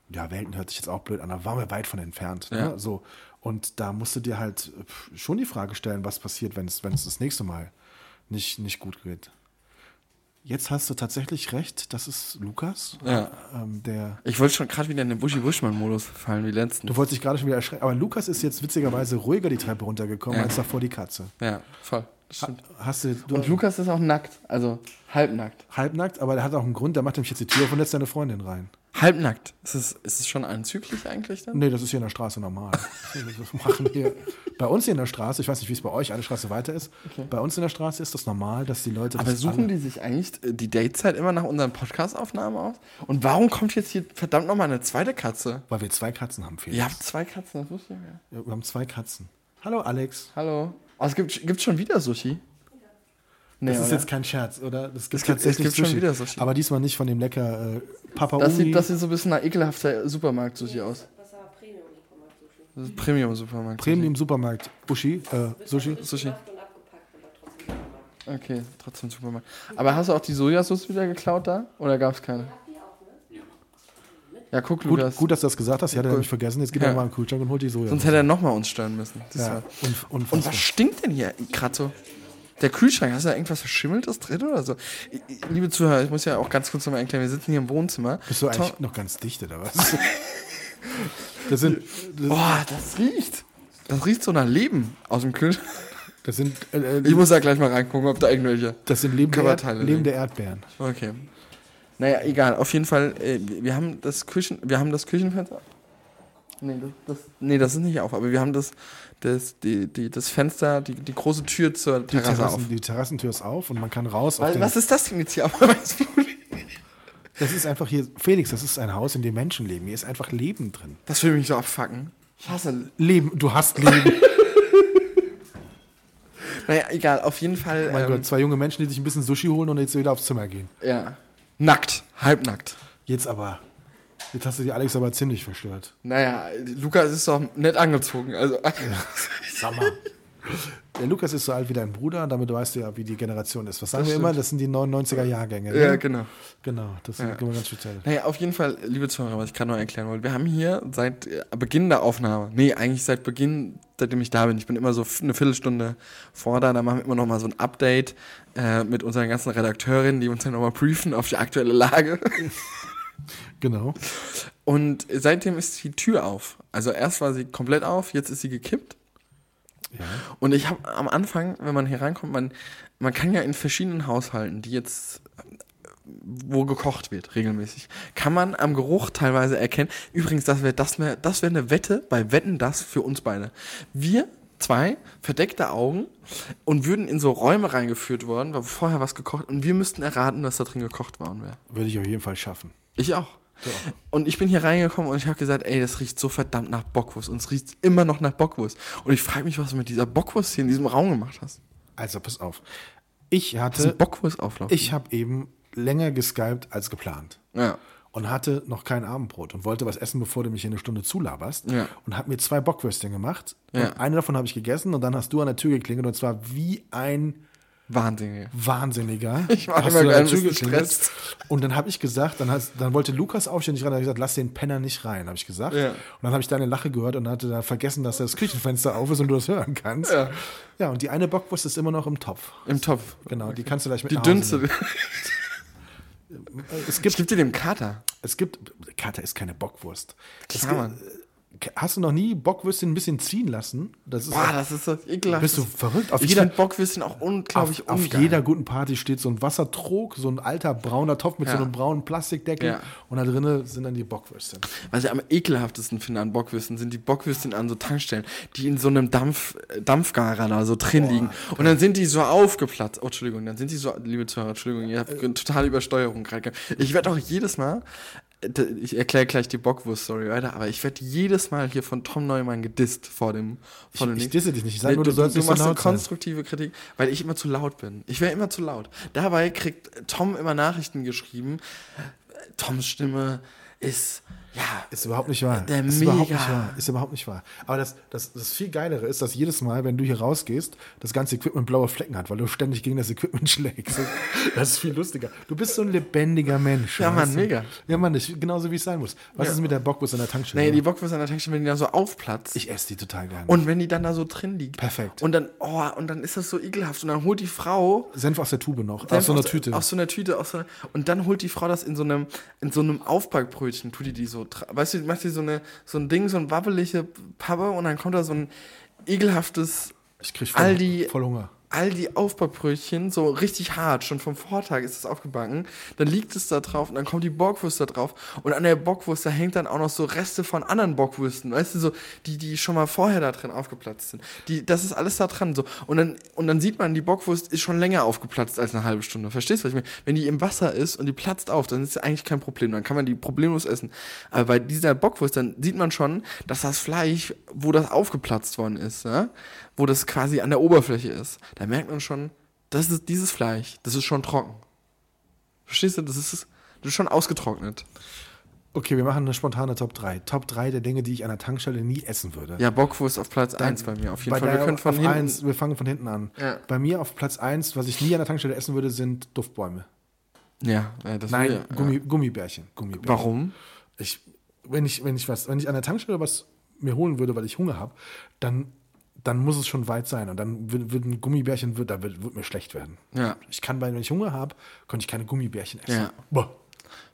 [SPEAKER 2] ja, Welten hört sich jetzt auch blöd an, da waren wir weit von entfernt.
[SPEAKER 1] Ja.
[SPEAKER 2] Ne? So. Und da musst du dir halt schon die Frage stellen, was passiert, wenn es wenn es das nächste Mal nicht, nicht gut geht. Jetzt hast du tatsächlich recht, das ist Lukas,
[SPEAKER 1] Ja.
[SPEAKER 2] ähm, der.
[SPEAKER 1] Ich wollte schon gerade wieder in den Buschi-Buschmann-Modus fallen, wie letzten.
[SPEAKER 2] Du wolltest dich gerade schon wieder erschrecken, aber Lukas ist jetzt witzigerweise ruhiger die Treppe runtergekommen
[SPEAKER 1] Ja.
[SPEAKER 2] als davor die Katze.
[SPEAKER 1] Ja, voll. Das
[SPEAKER 2] Ha, hast du, du
[SPEAKER 1] Und Lukas ist auch nackt, also halbnackt.
[SPEAKER 2] halbnackt, aber der hat auch einen Grund, der macht nämlich jetzt die Tür auf und lässt seine Freundin rein.
[SPEAKER 1] Halbnackt. Ist es, ist es schon anzüglich eigentlich dann?
[SPEAKER 2] Nee, das ist hier in der Straße normal. Das machen wir. Bei uns hier in der Straße, ich weiß nicht, wie es bei euch eine Straße weiter ist, bei uns in der Straße ist das normal, dass die Leute.
[SPEAKER 1] Aber suchen die sich eigentlich äh, die Datezeit immer nach unseren Podcast-Aufnahmen aus? Und warum kommt jetzt hier verdammt nochmal eine zweite Katze?
[SPEAKER 2] Weil wir zwei Katzen haben, Felix.
[SPEAKER 1] Ihr habt zwei Katzen, das wusste ich ja.
[SPEAKER 2] Ja, wir haben zwei Katzen. Hallo Alex.
[SPEAKER 1] Hallo. Oh, es gibt gibt's schon wieder Sushi? Nee,
[SPEAKER 2] Das ist
[SPEAKER 1] oder?
[SPEAKER 2] jetzt kein Scherz, oder? Das gibt
[SPEAKER 1] Es gibt-
[SPEAKER 2] tatsächlich
[SPEAKER 1] es gibt schon wieder Sushi.
[SPEAKER 2] Aber diesmal nicht von dem lecker äh, Papa
[SPEAKER 1] das, sieht, das sieht so ein bisschen nach ekelhafter Supermarkt-Sushi aus.
[SPEAKER 3] Das war Premium-Supermarkt-Sushi.
[SPEAKER 1] Das ist Premium-Supermarkt.
[SPEAKER 2] Premium Supermarkt. Uschi, äh, Sushi.
[SPEAKER 1] Sushi.
[SPEAKER 3] Gemacht und abgepackt, aber trotzdem Supermarkt.
[SPEAKER 1] Okay, trotzdem Supermarkt. Aber hast du auch die Sojasauce wieder geklaut da? Oder gab es keine? Ja, guck,
[SPEAKER 2] Gut,
[SPEAKER 1] Lukas.
[SPEAKER 2] gut, dass du das gesagt hast. Ich hatte
[SPEAKER 1] Gut.
[SPEAKER 2] nämlich vergessen. Jetzt geht
[SPEAKER 1] Ja.
[SPEAKER 2] er mal in den Kühlschrank und holt die Soja.
[SPEAKER 1] Sonst hätte er nochmal uns stören müssen.
[SPEAKER 2] Ja, und,
[SPEAKER 1] Und was stinkt denn hier gerade so? Der Kühlschrank, hast du da irgendwas Verschimmeltes drin oder so? Liebe Zuhörer, ich muss ja auch ganz kurz nochmal erklären, wir sitzen hier im Wohnzimmer.
[SPEAKER 2] Bist du eigentlich
[SPEAKER 1] Tom-
[SPEAKER 2] noch ganz dicht, oder was? das sind, das,
[SPEAKER 1] Boah, das riecht. Das riecht so nach Leben aus dem Kühlschrank.
[SPEAKER 2] das sind, äh, äh,
[SPEAKER 1] Ich muss da gleich mal reingucken, ob da irgendwelche.
[SPEAKER 2] das sind lebende,
[SPEAKER 1] Körperteile
[SPEAKER 2] Erd, lebende Erdbeeren.
[SPEAKER 1] Okay. Naja, egal. Auf jeden Fall, äh, wir haben das Küchen, wir haben das Küchenfenster. Nee das, das, nee, das ist nicht auf, aber wir haben das, das, die, die, das Fenster, die, die große Tür zur
[SPEAKER 2] Die,
[SPEAKER 1] Terrasse auf.
[SPEAKER 2] Terrassen, die Terrassentür ist auf und man kann raus. Auf
[SPEAKER 1] Was,
[SPEAKER 2] den,
[SPEAKER 1] was ist das denn jetzt hier?
[SPEAKER 2] das ist einfach hier, Felix, das ist ein Haus, in dem Menschen leben. Hier ist einfach Leben drin.
[SPEAKER 1] Das will mich so abfacken. Ich hasse.
[SPEAKER 2] Leben, du hast Leben.
[SPEAKER 1] Naja, egal, auf jeden Fall.
[SPEAKER 2] mein
[SPEAKER 1] ähm,
[SPEAKER 2] Gott, zwei junge Menschen, die sich ein bisschen Sushi holen und jetzt wieder aufs Zimmer gehen.
[SPEAKER 1] Ja. Nackt, halbnackt.
[SPEAKER 2] Jetzt aber, jetzt hast du die Alex aber ziemlich verstört.
[SPEAKER 1] Naja, Lukas ist doch nett angezogen. Also,
[SPEAKER 2] Sag mal. Der Lukas ist so alt wie dein Bruder, damit weißt du ja, wie die Generation ist. Was sagen
[SPEAKER 1] Das
[SPEAKER 2] wir
[SPEAKER 1] stimmt.
[SPEAKER 2] immer? Das sind die 99er Jahrgänge. Ne?
[SPEAKER 1] ja, genau.
[SPEAKER 2] Genau, das ist
[SPEAKER 1] Ja.
[SPEAKER 2] immer ganz speziell.
[SPEAKER 1] Naja, auf jeden Fall, liebe Zuhörer, was ich gerade noch erklären wollte. Wir haben hier seit äh, Beginn der Aufnahme, nee, eigentlich seit Beginn, seitdem ich da bin, ich bin immer so eine Viertelstunde vor da, da machen wir immer noch mal so ein Update äh, mit unseren ganzen Redakteurinnen, die uns dann nochmal briefen auf die aktuelle Lage.
[SPEAKER 2] Genau.
[SPEAKER 1] Und seitdem ist die Tür auf. Also erst war sie komplett auf, jetzt ist sie gekippt.
[SPEAKER 2] Ja.
[SPEAKER 1] Und ich habe am Anfang, wenn man hier reinkommt, man, man kann ja in verschiedenen Haushalten, die jetzt, wo gekocht wird, regelmäßig, kann man am Geruch teilweise erkennen. Übrigens, das wäre das wär, das wär eine Wette bei Wetten das für uns beide. Wir zwei verdeckte Augen und würden in so Räume reingeführt worden, wo vorher was gekocht und wir müssten erraten, dass da drin gekocht worden wäre.
[SPEAKER 2] Würde ich auf jeden Fall schaffen.
[SPEAKER 1] Ich auch. Und ich bin hier reingekommen und ich habe gesagt, ey, das riecht so verdammt nach Bockwurst. Und es riecht immer noch nach Bockwurst. Und ich frage mich, was du mit dieser Bockwurst hier in diesem Raum gemacht hast.
[SPEAKER 2] Also, pass auf. Ich
[SPEAKER 1] Das ist ein
[SPEAKER 2] hatte,
[SPEAKER 1] Bockwurstauflauf.
[SPEAKER 2] ich habe eben länger geskypt als geplant.
[SPEAKER 1] Ja.
[SPEAKER 2] und hatte noch kein Abendbrot und wollte was essen, bevor du mich hier eine Stunde zulaberst.
[SPEAKER 1] Ja.
[SPEAKER 2] Und habe mir zwei Bockwürstchen gemacht.
[SPEAKER 1] Ja.
[SPEAKER 2] Eine davon habe ich gegessen und dann hast du an der Tür geklingelt und zwar wie ein
[SPEAKER 1] Wahnsinn.
[SPEAKER 2] Wahnsinniger.
[SPEAKER 1] Ich war
[SPEAKER 2] Hast
[SPEAKER 1] immer ein
[SPEAKER 2] Tür
[SPEAKER 1] bisschen gestresst.
[SPEAKER 2] Und dann habe ich gesagt, dann, hast, dann wollte Lukas aufstehen, nicht rein, habe ich gesagt, lass den Penner nicht rein, habe ich gesagt.
[SPEAKER 1] Ja.
[SPEAKER 2] Und dann habe ich deine Lache gehört und hatte da vergessen, dass das Küchenfenster auf ist und du das hören kannst.
[SPEAKER 1] Ja.
[SPEAKER 2] Ja, und die eine Bockwurst ist immer noch im Topf.
[SPEAKER 1] Im Topf.
[SPEAKER 2] Genau, die kannst du gleich mit
[SPEAKER 1] Die dünnste.
[SPEAKER 2] Es
[SPEAKER 1] Ich
[SPEAKER 2] gibt,
[SPEAKER 1] gebe dir den Kater.
[SPEAKER 2] es gibt, Kater ist keine Bockwurst. Es
[SPEAKER 1] Klar,
[SPEAKER 2] gibt,
[SPEAKER 1] Mann.
[SPEAKER 2] Hast du noch nie Bockwürstchen ein bisschen ziehen lassen? Das ist
[SPEAKER 1] Boah, das ist so ekelhaft.
[SPEAKER 2] Bist du verrückt? Auf
[SPEAKER 1] ich
[SPEAKER 2] jeder-
[SPEAKER 1] Bockwürstchen auch unglaublich
[SPEAKER 2] auf, auf jeder guten Party steht so ein Wassertrog, so ein alter brauner Topf mit
[SPEAKER 1] Ja.
[SPEAKER 2] so einem braunen Plastikdeckel
[SPEAKER 1] Ja.
[SPEAKER 2] und da drinnen sind dann die Bockwürstchen.
[SPEAKER 1] Was ich am ekelhaftesten finde an Bockwürsten, sind die Bockwürstchen an so Tankstellen, die in so einem Dampf, äh, Dampfgarer da so drin liegen. Und dann sind die so aufgeplatzt. Oh, Entschuldigung, dann sind die so, liebe Zuhörer, Entschuldigung, ihr habt eine totale Übersteuerung gerade. Ich werde auch jedes Mal, äh, ich erkläre gleich die Bockwurst-Story weiter, aber ich werde jedes Mal hier von Tom Neumann gedisst vor dem, vor dem
[SPEAKER 2] Ich disse dich nicht, ich sage nur, du, sollst
[SPEAKER 1] du
[SPEAKER 2] so
[SPEAKER 1] machst eine
[SPEAKER 2] laut sein.
[SPEAKER 1] konstruktive Kritik, weil ich immer zu laut bin. Ich wäre immer zu laut. Dabei kriegt Tom immer Nachrichten geschrieben. Toms Stimme ist, ja,
[SPEAKER 2] Ist überhaupt nicht wahr.
[SPEAKER 1] Der
[SPEAKER 2] ist überhaupt
[SPEAKER 1] Mega.
[SPEAKER 2] nicht wahr. Ist überhaupt nicht wahr. Aber das, das, das viel Geilere ist, dass jedes Mal, wenn du hier rausgehst, das ganze Equipment blaue Flecken hat, weil du ständig gegen das Equipment schlägst. Das ist viel lustiger. Du bist so ein lebendiger Mensch.
[SPEAKER 1] Ja, Mann,
[SPEAKER 2] du?
[SPEAKER 1] mega.
[SPEAKER 2] Ja, Mann, ich, genauso wie es sein muss. Was
[SPEAKER 1] Ja.
[SPEAKER 2] ist mit der Bockwurst an der Tankstelle?
[SPEAKER 1] Nee, die Bockwurst an der Tankstelle, wenn die da so aufplatzt.
[SPEAKER 2] ich esse die total gerne.
[SPEAKER 1] und wenn die dann da so drin liegt.
[SPEAKER 2] Perfekt.
[SPEAKER 1] Und dann, oh, und dann ist das so ekelhaft. Und dann holt die Frau.
[SPEAKER 2] Senf aus der Tube noch.
[SPEAKER 1] Senf
[SPEAKER 2] aus so einer Tüte.
[SPEAKER 1] Aus so einer Tüte. Aus so einer, und dann holt die Frau das in so einem, in so einem Aufbackbrötchen, tut die die so, weißt du, macht die so, eine, so ein Ding, so ein wabbelige Pappe und dann kommt da so ein ekelhaftes
[SPEAKER 2] ich krieg voll,
[SPEAKER 1] Aldi-
[SPEAKER 2] voll Hunger.
[SPEAKER 1] All die Aufbackbrötchen, so richtig hart, schon vom Vortag ist es aufgebacken. Dann liegt es da drauf und dann kommt die Bockwurst da drauf. Und an der Bockwurst, da hängt dann auch noch so Reste von anderen Bockwürsten, weißt du, so, die, die schon mal vorher da drin aufgeplatzt sind. Die, das ist alles da dran, so. Und dann, und dann sieht man, die Bockwurst ist schon länger aufgeplatzt als eine halbe Stunde. Verstehst du, was ich meine? Wenn die im Wasser ist und die platzt auf, dann ist das eigentlich kein Problem. Dann kann man die problemlos essen. Aber bei dieser Bockwurst, dann sieht man schon, dass das Fleisch, wo das aufgeplatzt worden ist, ja? Wo das quasi an der Oberfläche ist, da merkt man schon, das ist dieses Fleisch, das ist schon trocken. Verstehst du? Das ist, das ist schon ausgetrocknet.
[SPEAKER 2] Okay, wir machen eine spontane Top 3. Top 3 der Dinge, die ich an der Tankstelle nie essen würde.
[SPEAKER 1] Ja, Bockwurst auf Platz
[SPEAKER 2] Dann
[SPEAKER 1] 1 bei mir, auf jeden Fall. Wir können von hinten.
[SPEAKER 2] eins, wir fangen von hinten an.
[SPEAKER 1] Ja.
[SPEAKER 2] Bei mir auf Platz 1, was ich nie an der Tankstelle essen würde, sind Duftbäume.
[SPEAKER 1] Ja, das
[SPEAKER 2] Nein,
[SPEAKER 1] will-
[SPEAKER 2] Gummi,
[SPEAKER 1] ja.
[SPEAKER 2] Gummibärchen. Gummibärchen.
[SPEAKER 1] Warum?
[SPEAKER 2] Ich, wenn, ich, wenn, ich was, wenn ich an der Tankstelle was mir holen würde, weil ich Hunger habe, dann, dann muss es schon weit sein. Und dann wird, wird ein Gummibärchen, wird, da wird, wird mir schlecht werden.
[SPEAKER 1] Ja.
[SPEAKER 2] Ich kann, bei, wenn ich Hunger habe, könnte ich keine Gummibärchen essen.
[SPEAKER 1] Ja.
[SPEAKER 2] Boah.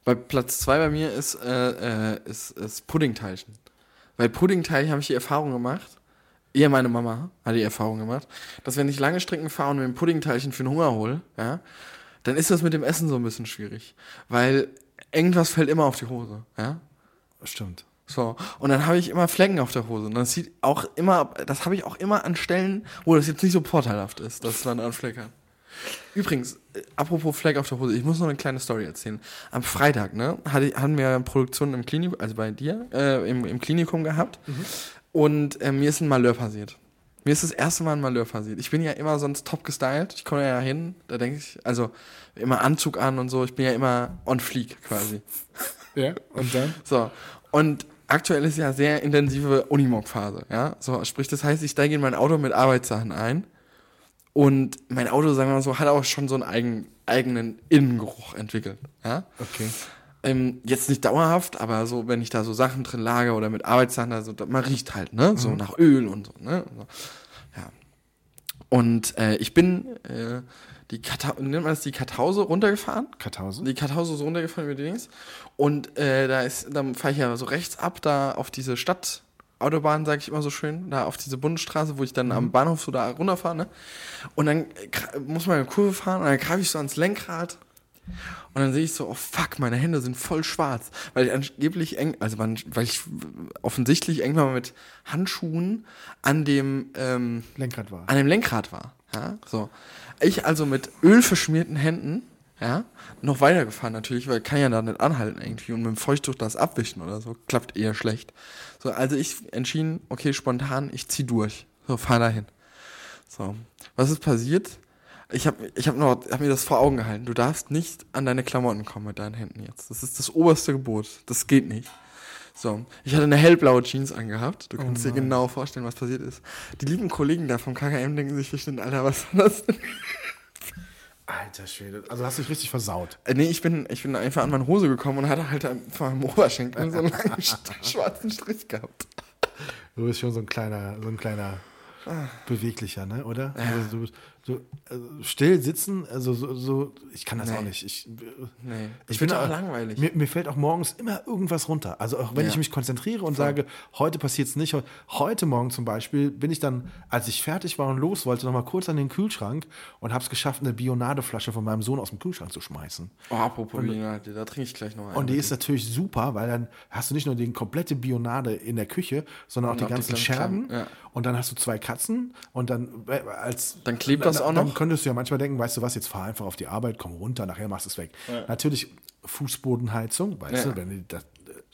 [SPEAKER 1] Bei Platz 2 bei mir ist, äh, äh, ist, ist Puddingteilchen. Bei Puddingteilchen habe ich die Erfahrung gemacht, eher meine Mama hat die Erfahrung gemacht, dass wenn ich lange Strecken fahre und mir ein Puddingteilchen für den Hunger hole, ja, dann ist das mit dem Essen so ein bisschen schwierig. Weil irgendwas fällt immer auf die Hose, ja.
[SPEAKER 2] Stimmt.
[SPEAKER 1] So, und dann habe ich immer Flecken auf der Hose. Und das sieht auch immer, das habe ich auch immer an Stellen, wo das jetzt nicht so vorteilhaft ist, dass man einen Fleck hat. Übrigens, äh, apropos Fleck auf der Hose, ich muss noch eine kleine Story erzählen. Am Freitag, ne, hatte, hatten wir Produktion im Klinikum, also bei dir, äh, im, im Klinikum gehabt. Und äh, mir ist ein Malheur passiert. Mir ist das erste Mal ein Malheur passiert. Ich bin ja immer sonst top gestylt. Ich komme ja hin, da denke ich, also immer Anzug an und so. Ich bin ja immer on fleek quasi.
[SPEAKER 2] Ja, und dann?
[SPEAKER 1] So, und aktuell ist ja sehr intensive Unimog-Phase, ja. So, sprich, das heißt, ich steige in mein Auto mit Arbeitssachen ein und mein Auto, sagen wir mal so, hat auch schon so einen eigen, eigenen Innengeruch entwickelt, ja.
[SPEAKER 2] Okay.
[SPEAKER 1] Ähm, jetzt nicht dauerhaft, aber so, wenn ich da so Sachen drin lage oder mit Arbeitssachen, also da- man riecht halt, ne, so nach Öl und so, ne. Ja. Und äh, ich bin äh, die Kata nennt man das die Kartause runtergefahren
[SPEAKER 2] Karthausen?
[SPEAKER 1] die Kartause so runtergefahren über die Dings. Und äh, da ist, dann fahre ich ja so rechts ab, da auf diese Stadtautobahn, sage ich immer so schön, da auf diese Bundesstraße, wo ich dann am Bahnhof so da runterfahre, ne? Und dann muss man eine Kurve fahren und dann greife ich so ans Lenkrad. Und dann sehe ich so, oh fuck, meine Hände sind voll schwarz. Weil ich angeblich eng, also man, weil ich offensichtlich irgendwann mal mit Handschuhen an dem, ähm,
[SPEAKER 2] Lenkrad war.
[SPEAKER 1] an dem Lenkrad war. Ja, so. Ich also mit ölverschmierten Händen, ja, noch weitergefahren natürlich, weil kann ja da nicht anhalten irgendwie und mit dem Feuchttuch das abwischen oder so, klappt eher schlecht. So, also ich entschieden, okay, spontan, ich zieh durch. So, fahr dahin. So, was ist passiert? Ich habe ich hab hab mir das vor Augen gehalten. Du darfst nicht an deine Klamotten kommen mit deinen Händen jetzt. Das ist das oberste Gebot. Das geht nicht. So, ich hatte eine hellblaue Jeans angehabt. Du kannst dir genau vorstellen, was passiert ist. Die lieben Kollegen da vom KKM denken sich bestimmt, Alter, was war das denn?
[SPEAKER 2] Alter Schwede. Also hast du dich richtig versaut.
[SPEAKER 1] Äh, nee, ich bin, ich bin einfach an meine Hose gekommen und hatte halt vor meinem Oberschenkel so einen langen sch- schwarzen Strich gehabt.
[SPEAKER 2] Du bist schon so ein kleiner, so ein kleiner beweglicher, ne, oder? Also du, du also still sitzen, also so, so ich kann das
[SPEAKER 1] Nee.
[SPEAKER 2] auch nicht. Ich,
[SPEAKER 1] Nee,
[SPEAKER 2] ich
[SPEAKER 1] ich bin auch langweilig.
[SPEAKER 2] Mir, mir fällt auch morgens immer irgendwas runter. Also auch wenn
[SPEAKER 1] Ja.
[SPEAKER 2] ich mich konzentriere und sage, heute passiert es nicht. Heute Morgen zum Beispiel bin ich dann, als ich fertig war und los wollte, noch mal kurz an den Kühlschrank und habe es geschafft, eine Bionadeflasche von meinem Sohn aus dem Kühlschrank zu schmeißen.
[SPEAKER 1] Oh, apropos Bionade, da trinke ich gleich noch einen.
[SPEAKER 2] Und die ist natürlich super, weil dann hast du nicht nur die komplette Bionade in der Küche, sondern auch
[SPEAKER 1] Und
[SPEAKER 2] die
[SPEAKER 1] die
[SPEAKER 2] ganzen
[SPEAKER 1] kleinen
[SPEAKER 2] Scherben.
[SPEAKER 1] Ja.
[SPEAKER 2] Und dann hast du zwei Katzen und dann äh, als
[SPEAKER 1] Dann klebt das auch
[SPEAKER 2] Dann
[SPEAKER 1] noch?
[SPEAKER 2] könntest du ja manchmal denken, weißt du was, jetzt fahr einfach auf die Arbeit, komm runter, nachher machst du es weg. Natürlich Fußbodenheizung, weißt
[SPEAKER 1] Ja.
[SPEAKER 2] du, wenn das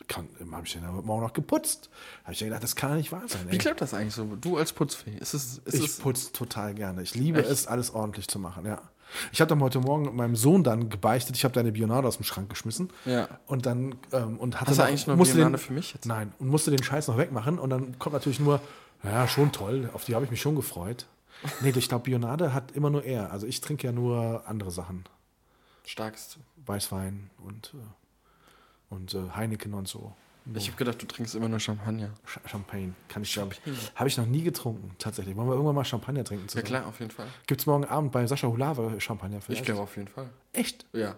[SPEAKER 2] kann, habe ich den Morgen noch geputzt. Habe ich ja gedacht, das kann ja nicht wahr sein.
[SPEAKER 1] Wie
[SPEAKER 2] ey.
[SPEAKER 1] klappt das eigentlich so? Du als Putzfee, ist es, ist
[SPEAKER 2] Ich putze total gerne. Ich liebe
[SPEAKER 1] Echt?
[SPEAKER 2] es, alles ordentlich zu machen, ja. Ich habe dann heute Morgen meinem Sohn dann gebeichtet, ich habe deine Bionade aus dem Schrank geschmissen.
[SPEAKER 1] Ja.
[SPEAKER 2] Und dann, ähm, und hatte
[SPEAKER 1] Hast du
[SPEAKER 2] noch-
[SPEAKER 1] eigentlich noch
[SPEAKER 2] musste
[SPEAKER 1] Bionade
[SPEAKER 2] den,
[SPEAKER 1] für mich jetzt?
[SPEAKER 2] Nein, und musste den Scheiß noch wegmachen. Und dann kommt natürlich nur, ja, schon toll, auf die habe ich mich schon gefreut. Nee, ich glaube, Bionade hat immer nur er. Also ich trinke ja nur andere Sachen.
[SPEAKER 1] starkst.
[SPEAKER 2] Weißwein und, äh, und äh, Heineken und so.
[SPEAKER 1] Ich habe gedacht, du trinkst immer nur Champagner.
[SPEAKER 2] Sch- Champagne. Kann ich ich. Habe ich noch nie getrunken, tatsächlich. Wollen wir irgendwann mal Champagner trinken
[SPEAKER 1] Ja
[SPEAKER 2] zusammen?
[SPEAKER 1] klar, auf jeden Fall.
[SPEAKER 2] Gibt es morgen Abend bei Sascha Hulave Champagner vielleicht?
[SPEAKER 1] Ich glaube auf jeden Fall.
[SPEAKER 2] Echt?
[SPEAKER 1] Ja.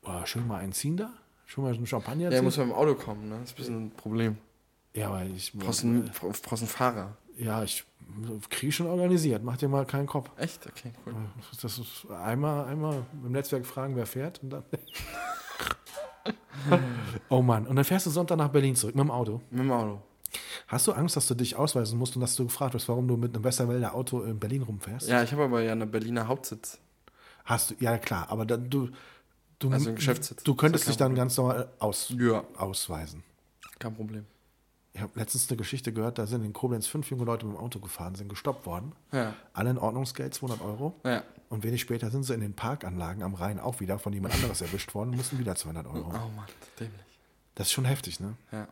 [SPEAKER 2] Boah, schön mal einen ziehen da? Schon mal so einen Champagner
[SPEAKER 1] Ja,
[SPEAKER 2] ziehen?
[SPEAKER 1] muss man im Auto kommen, ne? Das ist ein bisschen ein Problem.
[SPEAKER 2] ja, aber ich,
[SPEAKER 1] Brauchst einen, brauchst einen Fahrer.
[SPEAKER 2] Ja, ich kriege schon organisiert. Mach dir mal keinen Kopf.
[SPEAKER 1] Echt? Okay, cool.
[SPEAKER 2] Das ist einmal, einmal im Netzwerk fragen, wer fährt und dann. oh Mann, und dann fährst du Sonntag nach Berlin zurück mit dem Auto.
[SPEAKER 1] Mit dem Auto.
[SPEAKER 2] Hast du Angst, dass du dich ausweisen musst und dass du gefragt wirst, warum du mit einem Westerwälder Auto in Berlin rumfährst?
[SPEAKER 1] Ja, ich habe aber ja eine Berliner Hauptsitz.
[SPEAKER 2] Hast du, ja klar, aber dann, du, du,
[SPEAKER 1] Also einen Geschäftssitz.
[SPEAKER 2] du könntest dich dann ganz normal aus,
[SPEAKER 1] Ja.
[SPEAKER 2] ausweisen.
[SPEAKER 1] Kein Problem.
[SPEAKER 2] Ich habe letztens eine Geschichte gehört, da sind in Koblenz fünf junge Leute mit dem Auto gefahren, sind gestoppt worden.
[SPEAKER 1] Ja.
[SPEAKER 2] Alle in Ordnungsgeld, 200 Euro.
[SPEAKER 1] Ja.
[SPEAKER 2] Und wenig später sind sie in den Parkanlagen am Rhein auch wieder von jemand anderes erwischt worden und mussten wieder 200 Euro.
[SPEAKER 1] Oh Mann, dämlich.
[SPEAKER 2] Das ist schon heftig, ne?
[SPEAKER 1] Ja.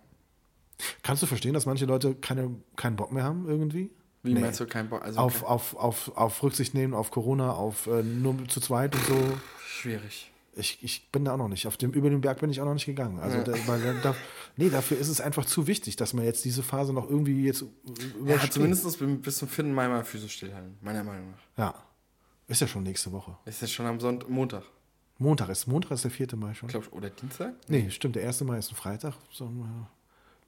[SPEAKER 2] Kannst du verstehen, dass manche Leute keine, keinen Bock mehr haben irgendwie?
[SPEAKER 1] Wie
[SPEAKER 2] Nee.
[SPEAKER 1] meinst du kein Bock? Also
[SPEAKER 2] Auf,
[SPEAKER 1] kein-
[SPEAKER 2] auf, auf, auf Rücksicht nehmen, auf Corona, auf äh, nur zu zweit und so.
[SPEAKER 1] schwierig.
[SPEAKER 2] Ich, ich bin da auch noch nicht. Auf dem, über den Berg bin ich auch noch nicht gegangen. Also, da, weil, da, da, nee, dafür ist es einfach zu wichtig, dass man jetzt diese Phase noch irgendwie jetzt
[SPEAKER 1] Ja,
[SPEAKER 2] übersteht.
[SPEAKER 1] zumindest bis- zum 4. Mai mal Füße stillhalten, meiner Meinung nach.
[SPEAKER 2] Ja. Ist ja schon nächste Woche.
[SPEAKER 1] Ist jetzt schon am Sonntag, Montag,
[SPEAKER 2] Montag ist, Montag ist der 4. Mai schon.
[SPEAKER 1] glaub oder Dienstag?
[SPEAKER 2] Nee, stimmt, der 1. Mai ist ein Freitag. So,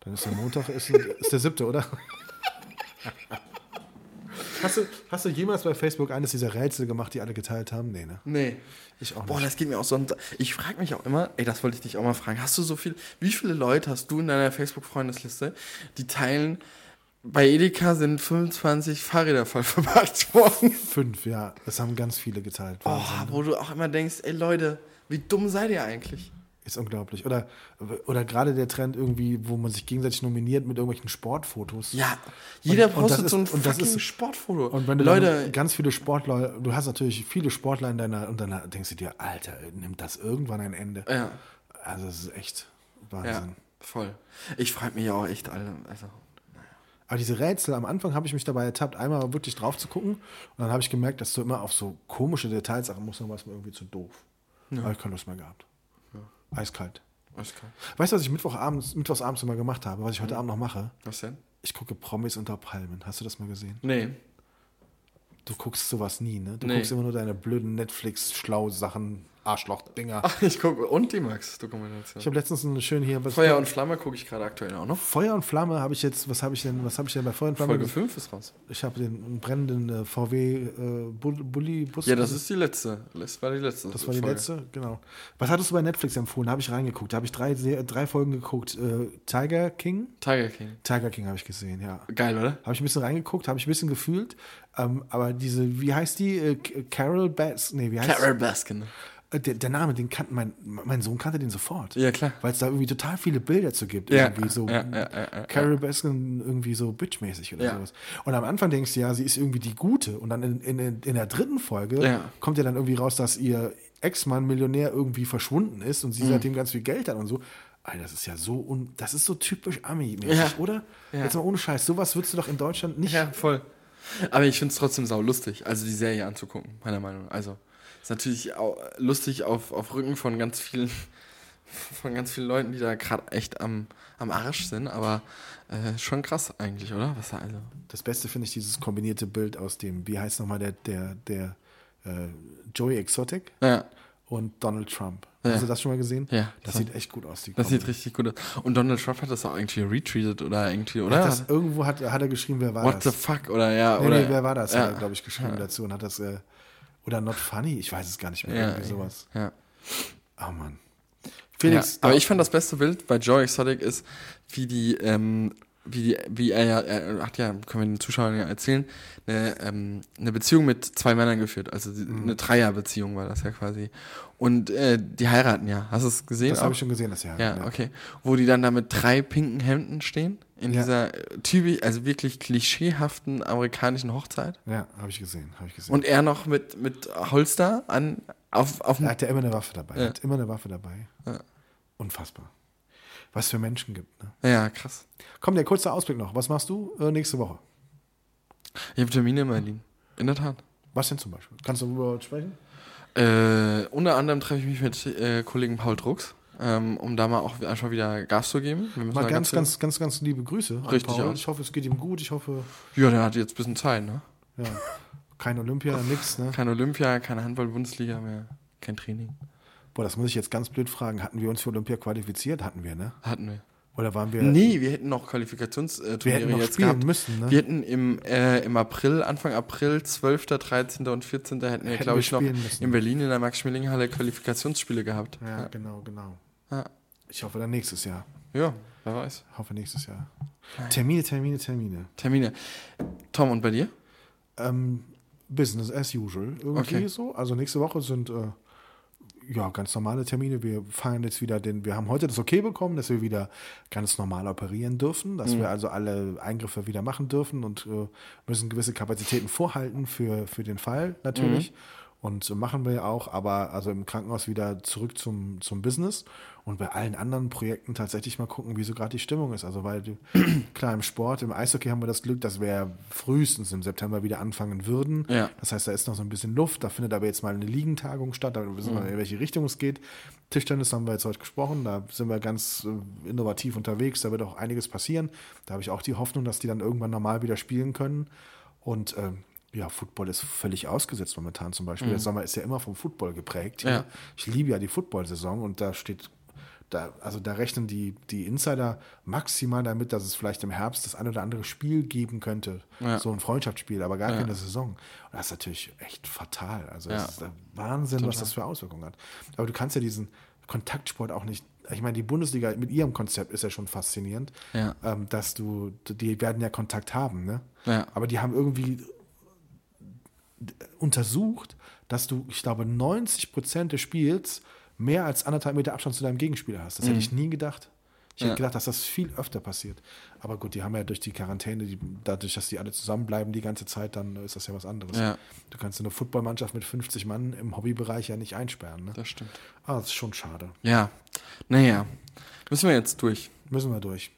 [SPEAKER 2] dann ist der Montag, ist, ist der 7., oder? Hast du, hast du jemals bei Facebook eines dieser Rätsel gemacht, die alle geteilt haben? Nee, ne?
[SPEAKER 1] Nee.
[SPEAKER 2] Ich auch
[SPEAKER 1] Boah,
[SPEAKER 2] nicht.
[SPEAKER 1] das geht mir auch so. Ich frage mich auch immer, ey, das wollte ich dich auch mal fragen. Hast du so viel, wie viele Leute hast du in deiner Facebook-Freundesliste, die teilen, bei Edeka sind 25 Fahrräder voll verpackt worden?
[SPEAKER 2] Fünf, ja. Das haben ganz viele geteilt.
[SPEAKER 1] Oh,
[SPEAKER 2] Wahnsinn.
[SPEAKER 1] wo du auch immer denkst, ey Leute, wie dumm seid ihr eigentlich?
[SPEAKER 2] Ist unglaublich. Oder, oder gerade der Trend irgendwie, wo man sich gegenseitig nominiert mit irgendwelchen Sportfotos.
[SPEAKER 1] Ja, jeder
[SPEAKER 2] Und- und das
[SPEAKER 1] postet
[SPEAKER 2] ist-
[SPEAKER 1] so ein
[SPEAKER 2] und das ist-
[SPEAKER 1] Sportfoto.
[SPEAKER 2] Und wenn du
[SPEAKER 1] Leute,
[SPEAKER 2] ganz viele Sportler, du hast natürlich viele Sportler in deiner, und dann denkst du dir, Alter, nimmt das irgendwann ein Ende?
[SPEAKER 1] ja,
[SPEAKER 2] Also das ist echt
[SPEAKER 1] ja,
[SPEAKER 2] Wahnsinn.
[SPEAKER 1] voll. Ich frage mich ja auch echt alle, also,
[SPEAKER 2] Aber diese Rätsel, am Anfang habe ich mich dabei ertappt, einmal wirklich drauf zu gucken. Und dann habe ich gemerkt, dass du immer auf so komische Details achten musst, dann war es mir irgendwie zu doof. Aber ich keine Lust mehr gehabt. Eiskalt.
[SPEAKER 1] klar.
[SPEAKER 2] Weißt du, was ich Mittwochabends, mittwochsabends immer gemacht habe, was ich
[SPEAKER 1] Mhm.
[SPEAKER 2] heute Abend noch mache?
[SPEAKER 1] Was denn?
[SPEAKER 2] Ich gucke Promis unter Palmen. Hast du das mal gesehen?
[SPEAKER 1] Nee.
[SPEAKER 2] Du guckst sowas nie, ne? Du
[SPEAKER 1] Nee.
[SPEAKER 2] guckst immer nur deine blöden Netflix-Schlau-Sachen, Arschloch-Dinger.
[SPEAKER 1] Ich gucke, und die Max-Dokumentation.
[SPEAKER 2] Ich habe letztens eine schöne hier. Was
[SPEAKER 1] Feuer und Flamme gucke ich gerade aktuell auch noch.
[SPEAKER 2] Feuer und Flamme habe ich jetzt, was habe ich denn, was habe ich denn bei Feuer und Flamme?
[SPEAKER 1] Folge 5 ist raus.
[SPEAKER 2] Ich habe den einen brennenden äh, VW äh, Bu- Bulli Bus.
[SPEAKER 1] Ja, das ist die letzte. Das war die letzte.
[SPEAKER 2] das war die
[SPEAKER 1] Folge.
[SPEAKER 2] letzte, genau. Was hattest du bei Netflix empfohlen? Da habe ich reingeguckt. Da habe ich drei, drei Folgen geguckt. Äh, Tiger King?
[SPEAKER 1] Tiger King.
[SPEAKER 2] Tiger King habe ich gesehen, ja.
[SPEAKER 1] Geil, oder?
[SPEAKER 2] Habe ich ein bisschen reingeguckt, habe ich ein bisschen gefühlt. Ähm, aber diese, wie heißt die? Äh, Carol Bass? Nee, wie heißt
[SPEAKER 1] Carol Baskin.
[SPEAKER 2] Äh, der, der Name, den kannte mein, mein Sohn kannte den sofort.
[SPEAKER 1] Ja, klar.
[SPEAKER 2] Weil es da irgendwie total viele Bilder zu gibt.
[SPEAKER 1] Ja,
[SPEAKER 2] Irgendwie so
[SPEAKER 1] ja, ja, ja,
[SPEAKER 2] Carol Baskin irgendwie so bitchmäßig oder sowas. Und am Anfang denkst du ja, sie ist irgendwie die Gute. Und dann in, in, in der dritten Folge kommt ja dann irgendwie raus, dass ihr Ex-Mann Millionär irgendwie verschwunden ist und sie
[SPEAKER 1] Mhm.
[SPEAKER 2] seitdem ganz viel Geld hat und so. Alter, das ist ja so un das ist so typisch Ami-mäßig, oder? Jetzt mal ohne Scheiß. Sowas würdest du doch in Deutschland nicht.
[SPEAKER 1] Ja, voll. Aber ich finde es trotzdem sau lustig, also die Serie anzugucken, meiner Meinung nach. Also, ist natürlich auch lustig auf, auf Rücken von ganz vielen, von ganz vielen Leuten, die da gerade echt am, am Arsch sind, aber äh, schon krass eigentlich, oder? Was da also.
[SPEAKER 2] Das Beste finde ich dieses kombinierte Bild aus dem, wie heißt nochmal der, der, der äh, Joey Exotic
[SPEAKER 1] Ja,
[SPEAKER 2] und Donald Trump.
[SPEAKER 1] Ja.
[SPEAKER 2] Hast du das schon mal gesehen?
[SPEAKER 1] Ja.
[SPEAKER 2] Das sieht echt gut aus. Die
[SPEAKER 1] das sieht richtig gut aus. Und Donald Trump hat das auch irgendwie retweetet oder irgendwie, oder?
[SPEAKER 2] Hat das, irgendwo hat, hat er geschrieben, wer war
[SPEAKER 1] What
[SPEAKER 2] das?
[SPEAKER 1] the fuck, oder ja,
[SPEAKER 2] Nee,
[SPEAKER 1] oder.
[SPEAKER 2] nee, wer war das?
[SPEAKER 1] Ja.
[SPEAKER 2] Hat er, glaube ich, geschrieben dazu und hat das, äh, oder not funny? Ich weiß es gar nicht mehr.
[SPEAKER 1] Ja,
[SPEAKER 2] irgendwie sowas.
[SPEAKER 1] ja.
[SPEAKER 2] Oh Mann.
[SPEAKER 1] Ja,
[SPEAKER 2] Felix,
[SPEAKER 1] aber
[SPEAKER 2] da-
[SPEAKER 1] ich fand das beste Bild bei Joe Exotic ist, wie die, ähm, wie wie er ja, er hat ja, können wir den Zuschauern ja erzählen, eine, ähm, eine Beziehung mit zwei Männern geführt. Also
[SPEAKER 2] Mhm.
[SPEAKER 1] eine Dreierbeziehung war das ja quasi. Und äh, die heiraten ja. Hast du es gesehen?
[SPEAKER 2] das habe ich schon gesehen, das Jahr.
[SPEAKER 1] Ja, okay. Wo die dann da mit drei pinken Hemden stehen. In
[SPEAKER 2] Ja.
[SPEAKER 1] dieser äh, typisch, also wirklich klischeehaften amerikanischen Hochzeit.
[SPEAKER 2] Ja, habe ich gesehen, habe ich gesehen.
[SPEAKER 1] Und er noch mit, mit Holster an, auf, auf
[SPEAKER 2] er hat ja immer eine Waffe dabei.
[SPEAKER 1] Ja.
[SPEAKER 2] Er hat immer eine Waffe dabei.
[SPEAKER 1] Ja.
[SPEAKER 2] Unfassbar. Was für Menschen gibt. Ne?
[SPEAKER 1] Ja, krass.
[SPEAKER 2] Komm, der kurze Ausblick noch. Was machst du äh, nächste Woche?
[SPEAKER 1] Ich habe Termine in Berlin. In der Tat.
[SPEAKER 2] Was denn zum Beispiel? Kannst du darüber sprechen?
[SPEAKER 1] Äh, unter anderem treffe ich mich mit äh, Kollegen Paul Drucks, ähm, um da mal auch einfach wieder Gas zu geben.
[SPEAKER 2] Mal ganz, ganz, ganz, ganz liebe Grüße. an
[SPEAKER 1] Richtig
[SPEAKER 2] Paul. Ich hoffe, es geht ihm gut. Ich hoffe,
[SPEAKER 1] Ja, der hat jetzt ein bisschen Zeit, ne?
[SPEAKER 2] ja, kein Olympia, nix. Ne?
[SPEAKER 1] Kein Olympia, keine Handball-Bundesliga mehr, kein Training.
[SPEAKER 2] Boah, das muss ich jetzt ganz blöd fragen. Hatten wir uns für Olympia qualifiziert? Hatten wir, ne?
[SPEAKER 1] Hatten wir.
[SPEAKER 2] Oder waren wir.
[SPEAKER 1] Nee, wir hätten noch
[SPEAKER 2] wir
[SPEAKER 1] Qualifikationsturniere
[SPEAKER 2] hätten noch
[SPEAKER 1] jetzt
[SPEAKER 2] spielen
[SPEAKER 1] gehabt.
[SPEAKER 2] müssen, ne?
[SPEAKER 1] Wir hätten im, äh, im April, Anfang April, 12., 13. und 14. hätten wir, glaube
[SPEAKER 2] wir
[SPEAKER 1] ich, noch
[SPEAKER 2] müssen.
[SPEAKER 1] in Berlin in der Max-Schmeling-Halle Qualifikationsspiele gehabt.
[SPEAKER 2] ja, genau, genau.
[SPEAKER 1] Ja.
[SPEAKER 2] Ich hoffe dann nächstes Jahr.
[SPEAKER 1] ja, wer weiß.
[SPEAKER 2] Ich hoffe nächstes Jahr. Termine, Termine, Termine.
[SPEAKER 1] Termine. Tom, und bei dir?
[SPEAKER 2] Ähm, Business as usual irgendwie
[SPEAKER 1] Okay.
[SPEAKER 2] so. Also nächste Woche sind äh, ja ganz normale Termine. Wir feiern jetzt wieder den, wir haben heute das Okay bekommen, dass wir wieder ganz normal operieren dürfen, dass wir also alle Eingriffe wieder machen dürfen und äh, müssen gewisse Kapazitäten vorhalten für, für den Fall natürlich. Und so machen wir auch, aber also im Krankenhaus wieder zurück zum, zum Business und bei allen anderen Projekten tatsächlich mal gucken, wie so gerade die Stimmung ist. Also weil klar im Sport, im Eishockey haben wir das Glück, dass wir frühestens im September wieder anfangen würden.
[SPEAKER 1] Ja.
[SPEAKER 2] Das heißt, da ist noch so ein bisschen Luft. Da findet aber jetzt mal eine Liegentagung statt, da wissen wir, in welche Richtung es geht. Tischtennis haben wir jetzt heute gesprochen, da sind wir ganz äh, innovativ unterwegs, da wird auch einiges passieren. Da habe ich auch die Hoffnung, dass die dann irgendwann normal wieder spielen können. Und ähm, ja, Football ist völlig ausgesetzt momentan zum Beispiel. Der Sommer ist ja immer vom Football geprägt.
[SPEAKER 1] Ja.
[SPEAKER 2] Ich liebe ja die Football-Saison und da steht da, also da rechnen die, die Insider maximal damit, dass es vielleicht im Herbst das ein oder andere Spiel geben könnte.
[SPEAKER 1] Ja.
[SPEAKER 2] So ein Freundschaftsspiel, aber gar
[SPEAKER 1] Ja.
[SPEAKER 2] keine Saison. Und das ist natürlich echt fatal. Also
[SPEAKER 1] Ja.
[SPEAKER 2] es ist der Wahnsinn, was das für Auswirkungen hat. Aber du kannst ja diesen Kontaktsport auch nicht. Ich meine, die Bundesliga mit ihrem Konzept ist ja schon faszinierend, ähm, dass du, die werden ja Kontakt haben, ne? Aber die haben irgendwie untersucht, dass du, ich glaube, 90 Prozent des Spiels mehr als anderthalb Meter Abstand zu deinem Gegenspieler hast. Das hätte ich nie gedacht. Ich
[SPEAKER 1] Mhm. Ja.
[SPEAKER 2] hätte gedacht, dass das viel öfter passiert. Aber gut, die haben ja durch die Quarantäne, die, dadurch, dass die alle zusammenbleiben die ganze Zeit, dann ist das ja was anderes.
[SPEAKER 1] Ja.
[SPEAKER 2] Du kannst eine Footballmannschaft mit 50 Mann im Hobbybereich ja nicht einsperren. Ne?
[SPEAKER 1] Das stimmt.
[SPEAKER 2] Ah, das ist schon schade.
[SPEAKER 1] Ja. Naja. Müssen wir jetzt durch.
[SPEAKER 2] Müssen wir durch.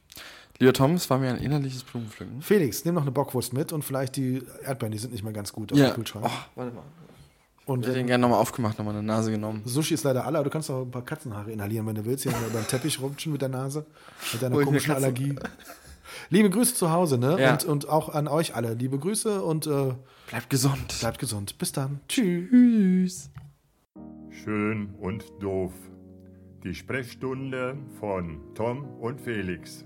[SPEAKER 1] Lieber Tom, es war mir ein innerliches Blumenpflücken.
[SPEAKER 2] Felix, nimm noch eine Bockwurst mit und vielleicht die Erdbeeren, die sind nicht mehr ganz gut auf
[SPEAKER 1] Ja.
[SPEAKER 2] dem Kühlschrank.
[SPEAKER 1] Oh, warte mal.
[SPEAKER 2] Und
[SPEAKER 1] Ich hätte den gerne nochmal aufgemacht, nochmal eine Nase genommen.
[SPEAKER 2] Sushi ist leider alle, aber du kannst auch ein paar Katzenhaare inhalieren, wenn du willst. Hier beim Teppich rutschen mit der Nase. Mit deiner komischen Allergie. Liebe Grüße zu Hause, ne?
[SPEAKER 1] Ja.
[SPEAKER 2] Und, und auch an euch alle. Liebe Grüße und äh,
[SPEAKER 1] Bleibt gesund.
[SPEAKER 2] bleibt gesund. Bis dann.
[SPEAKER 1] Tschüss.
[SPEAKER 4] Schön und doof. Die Sprechstunde von Tom und Felix.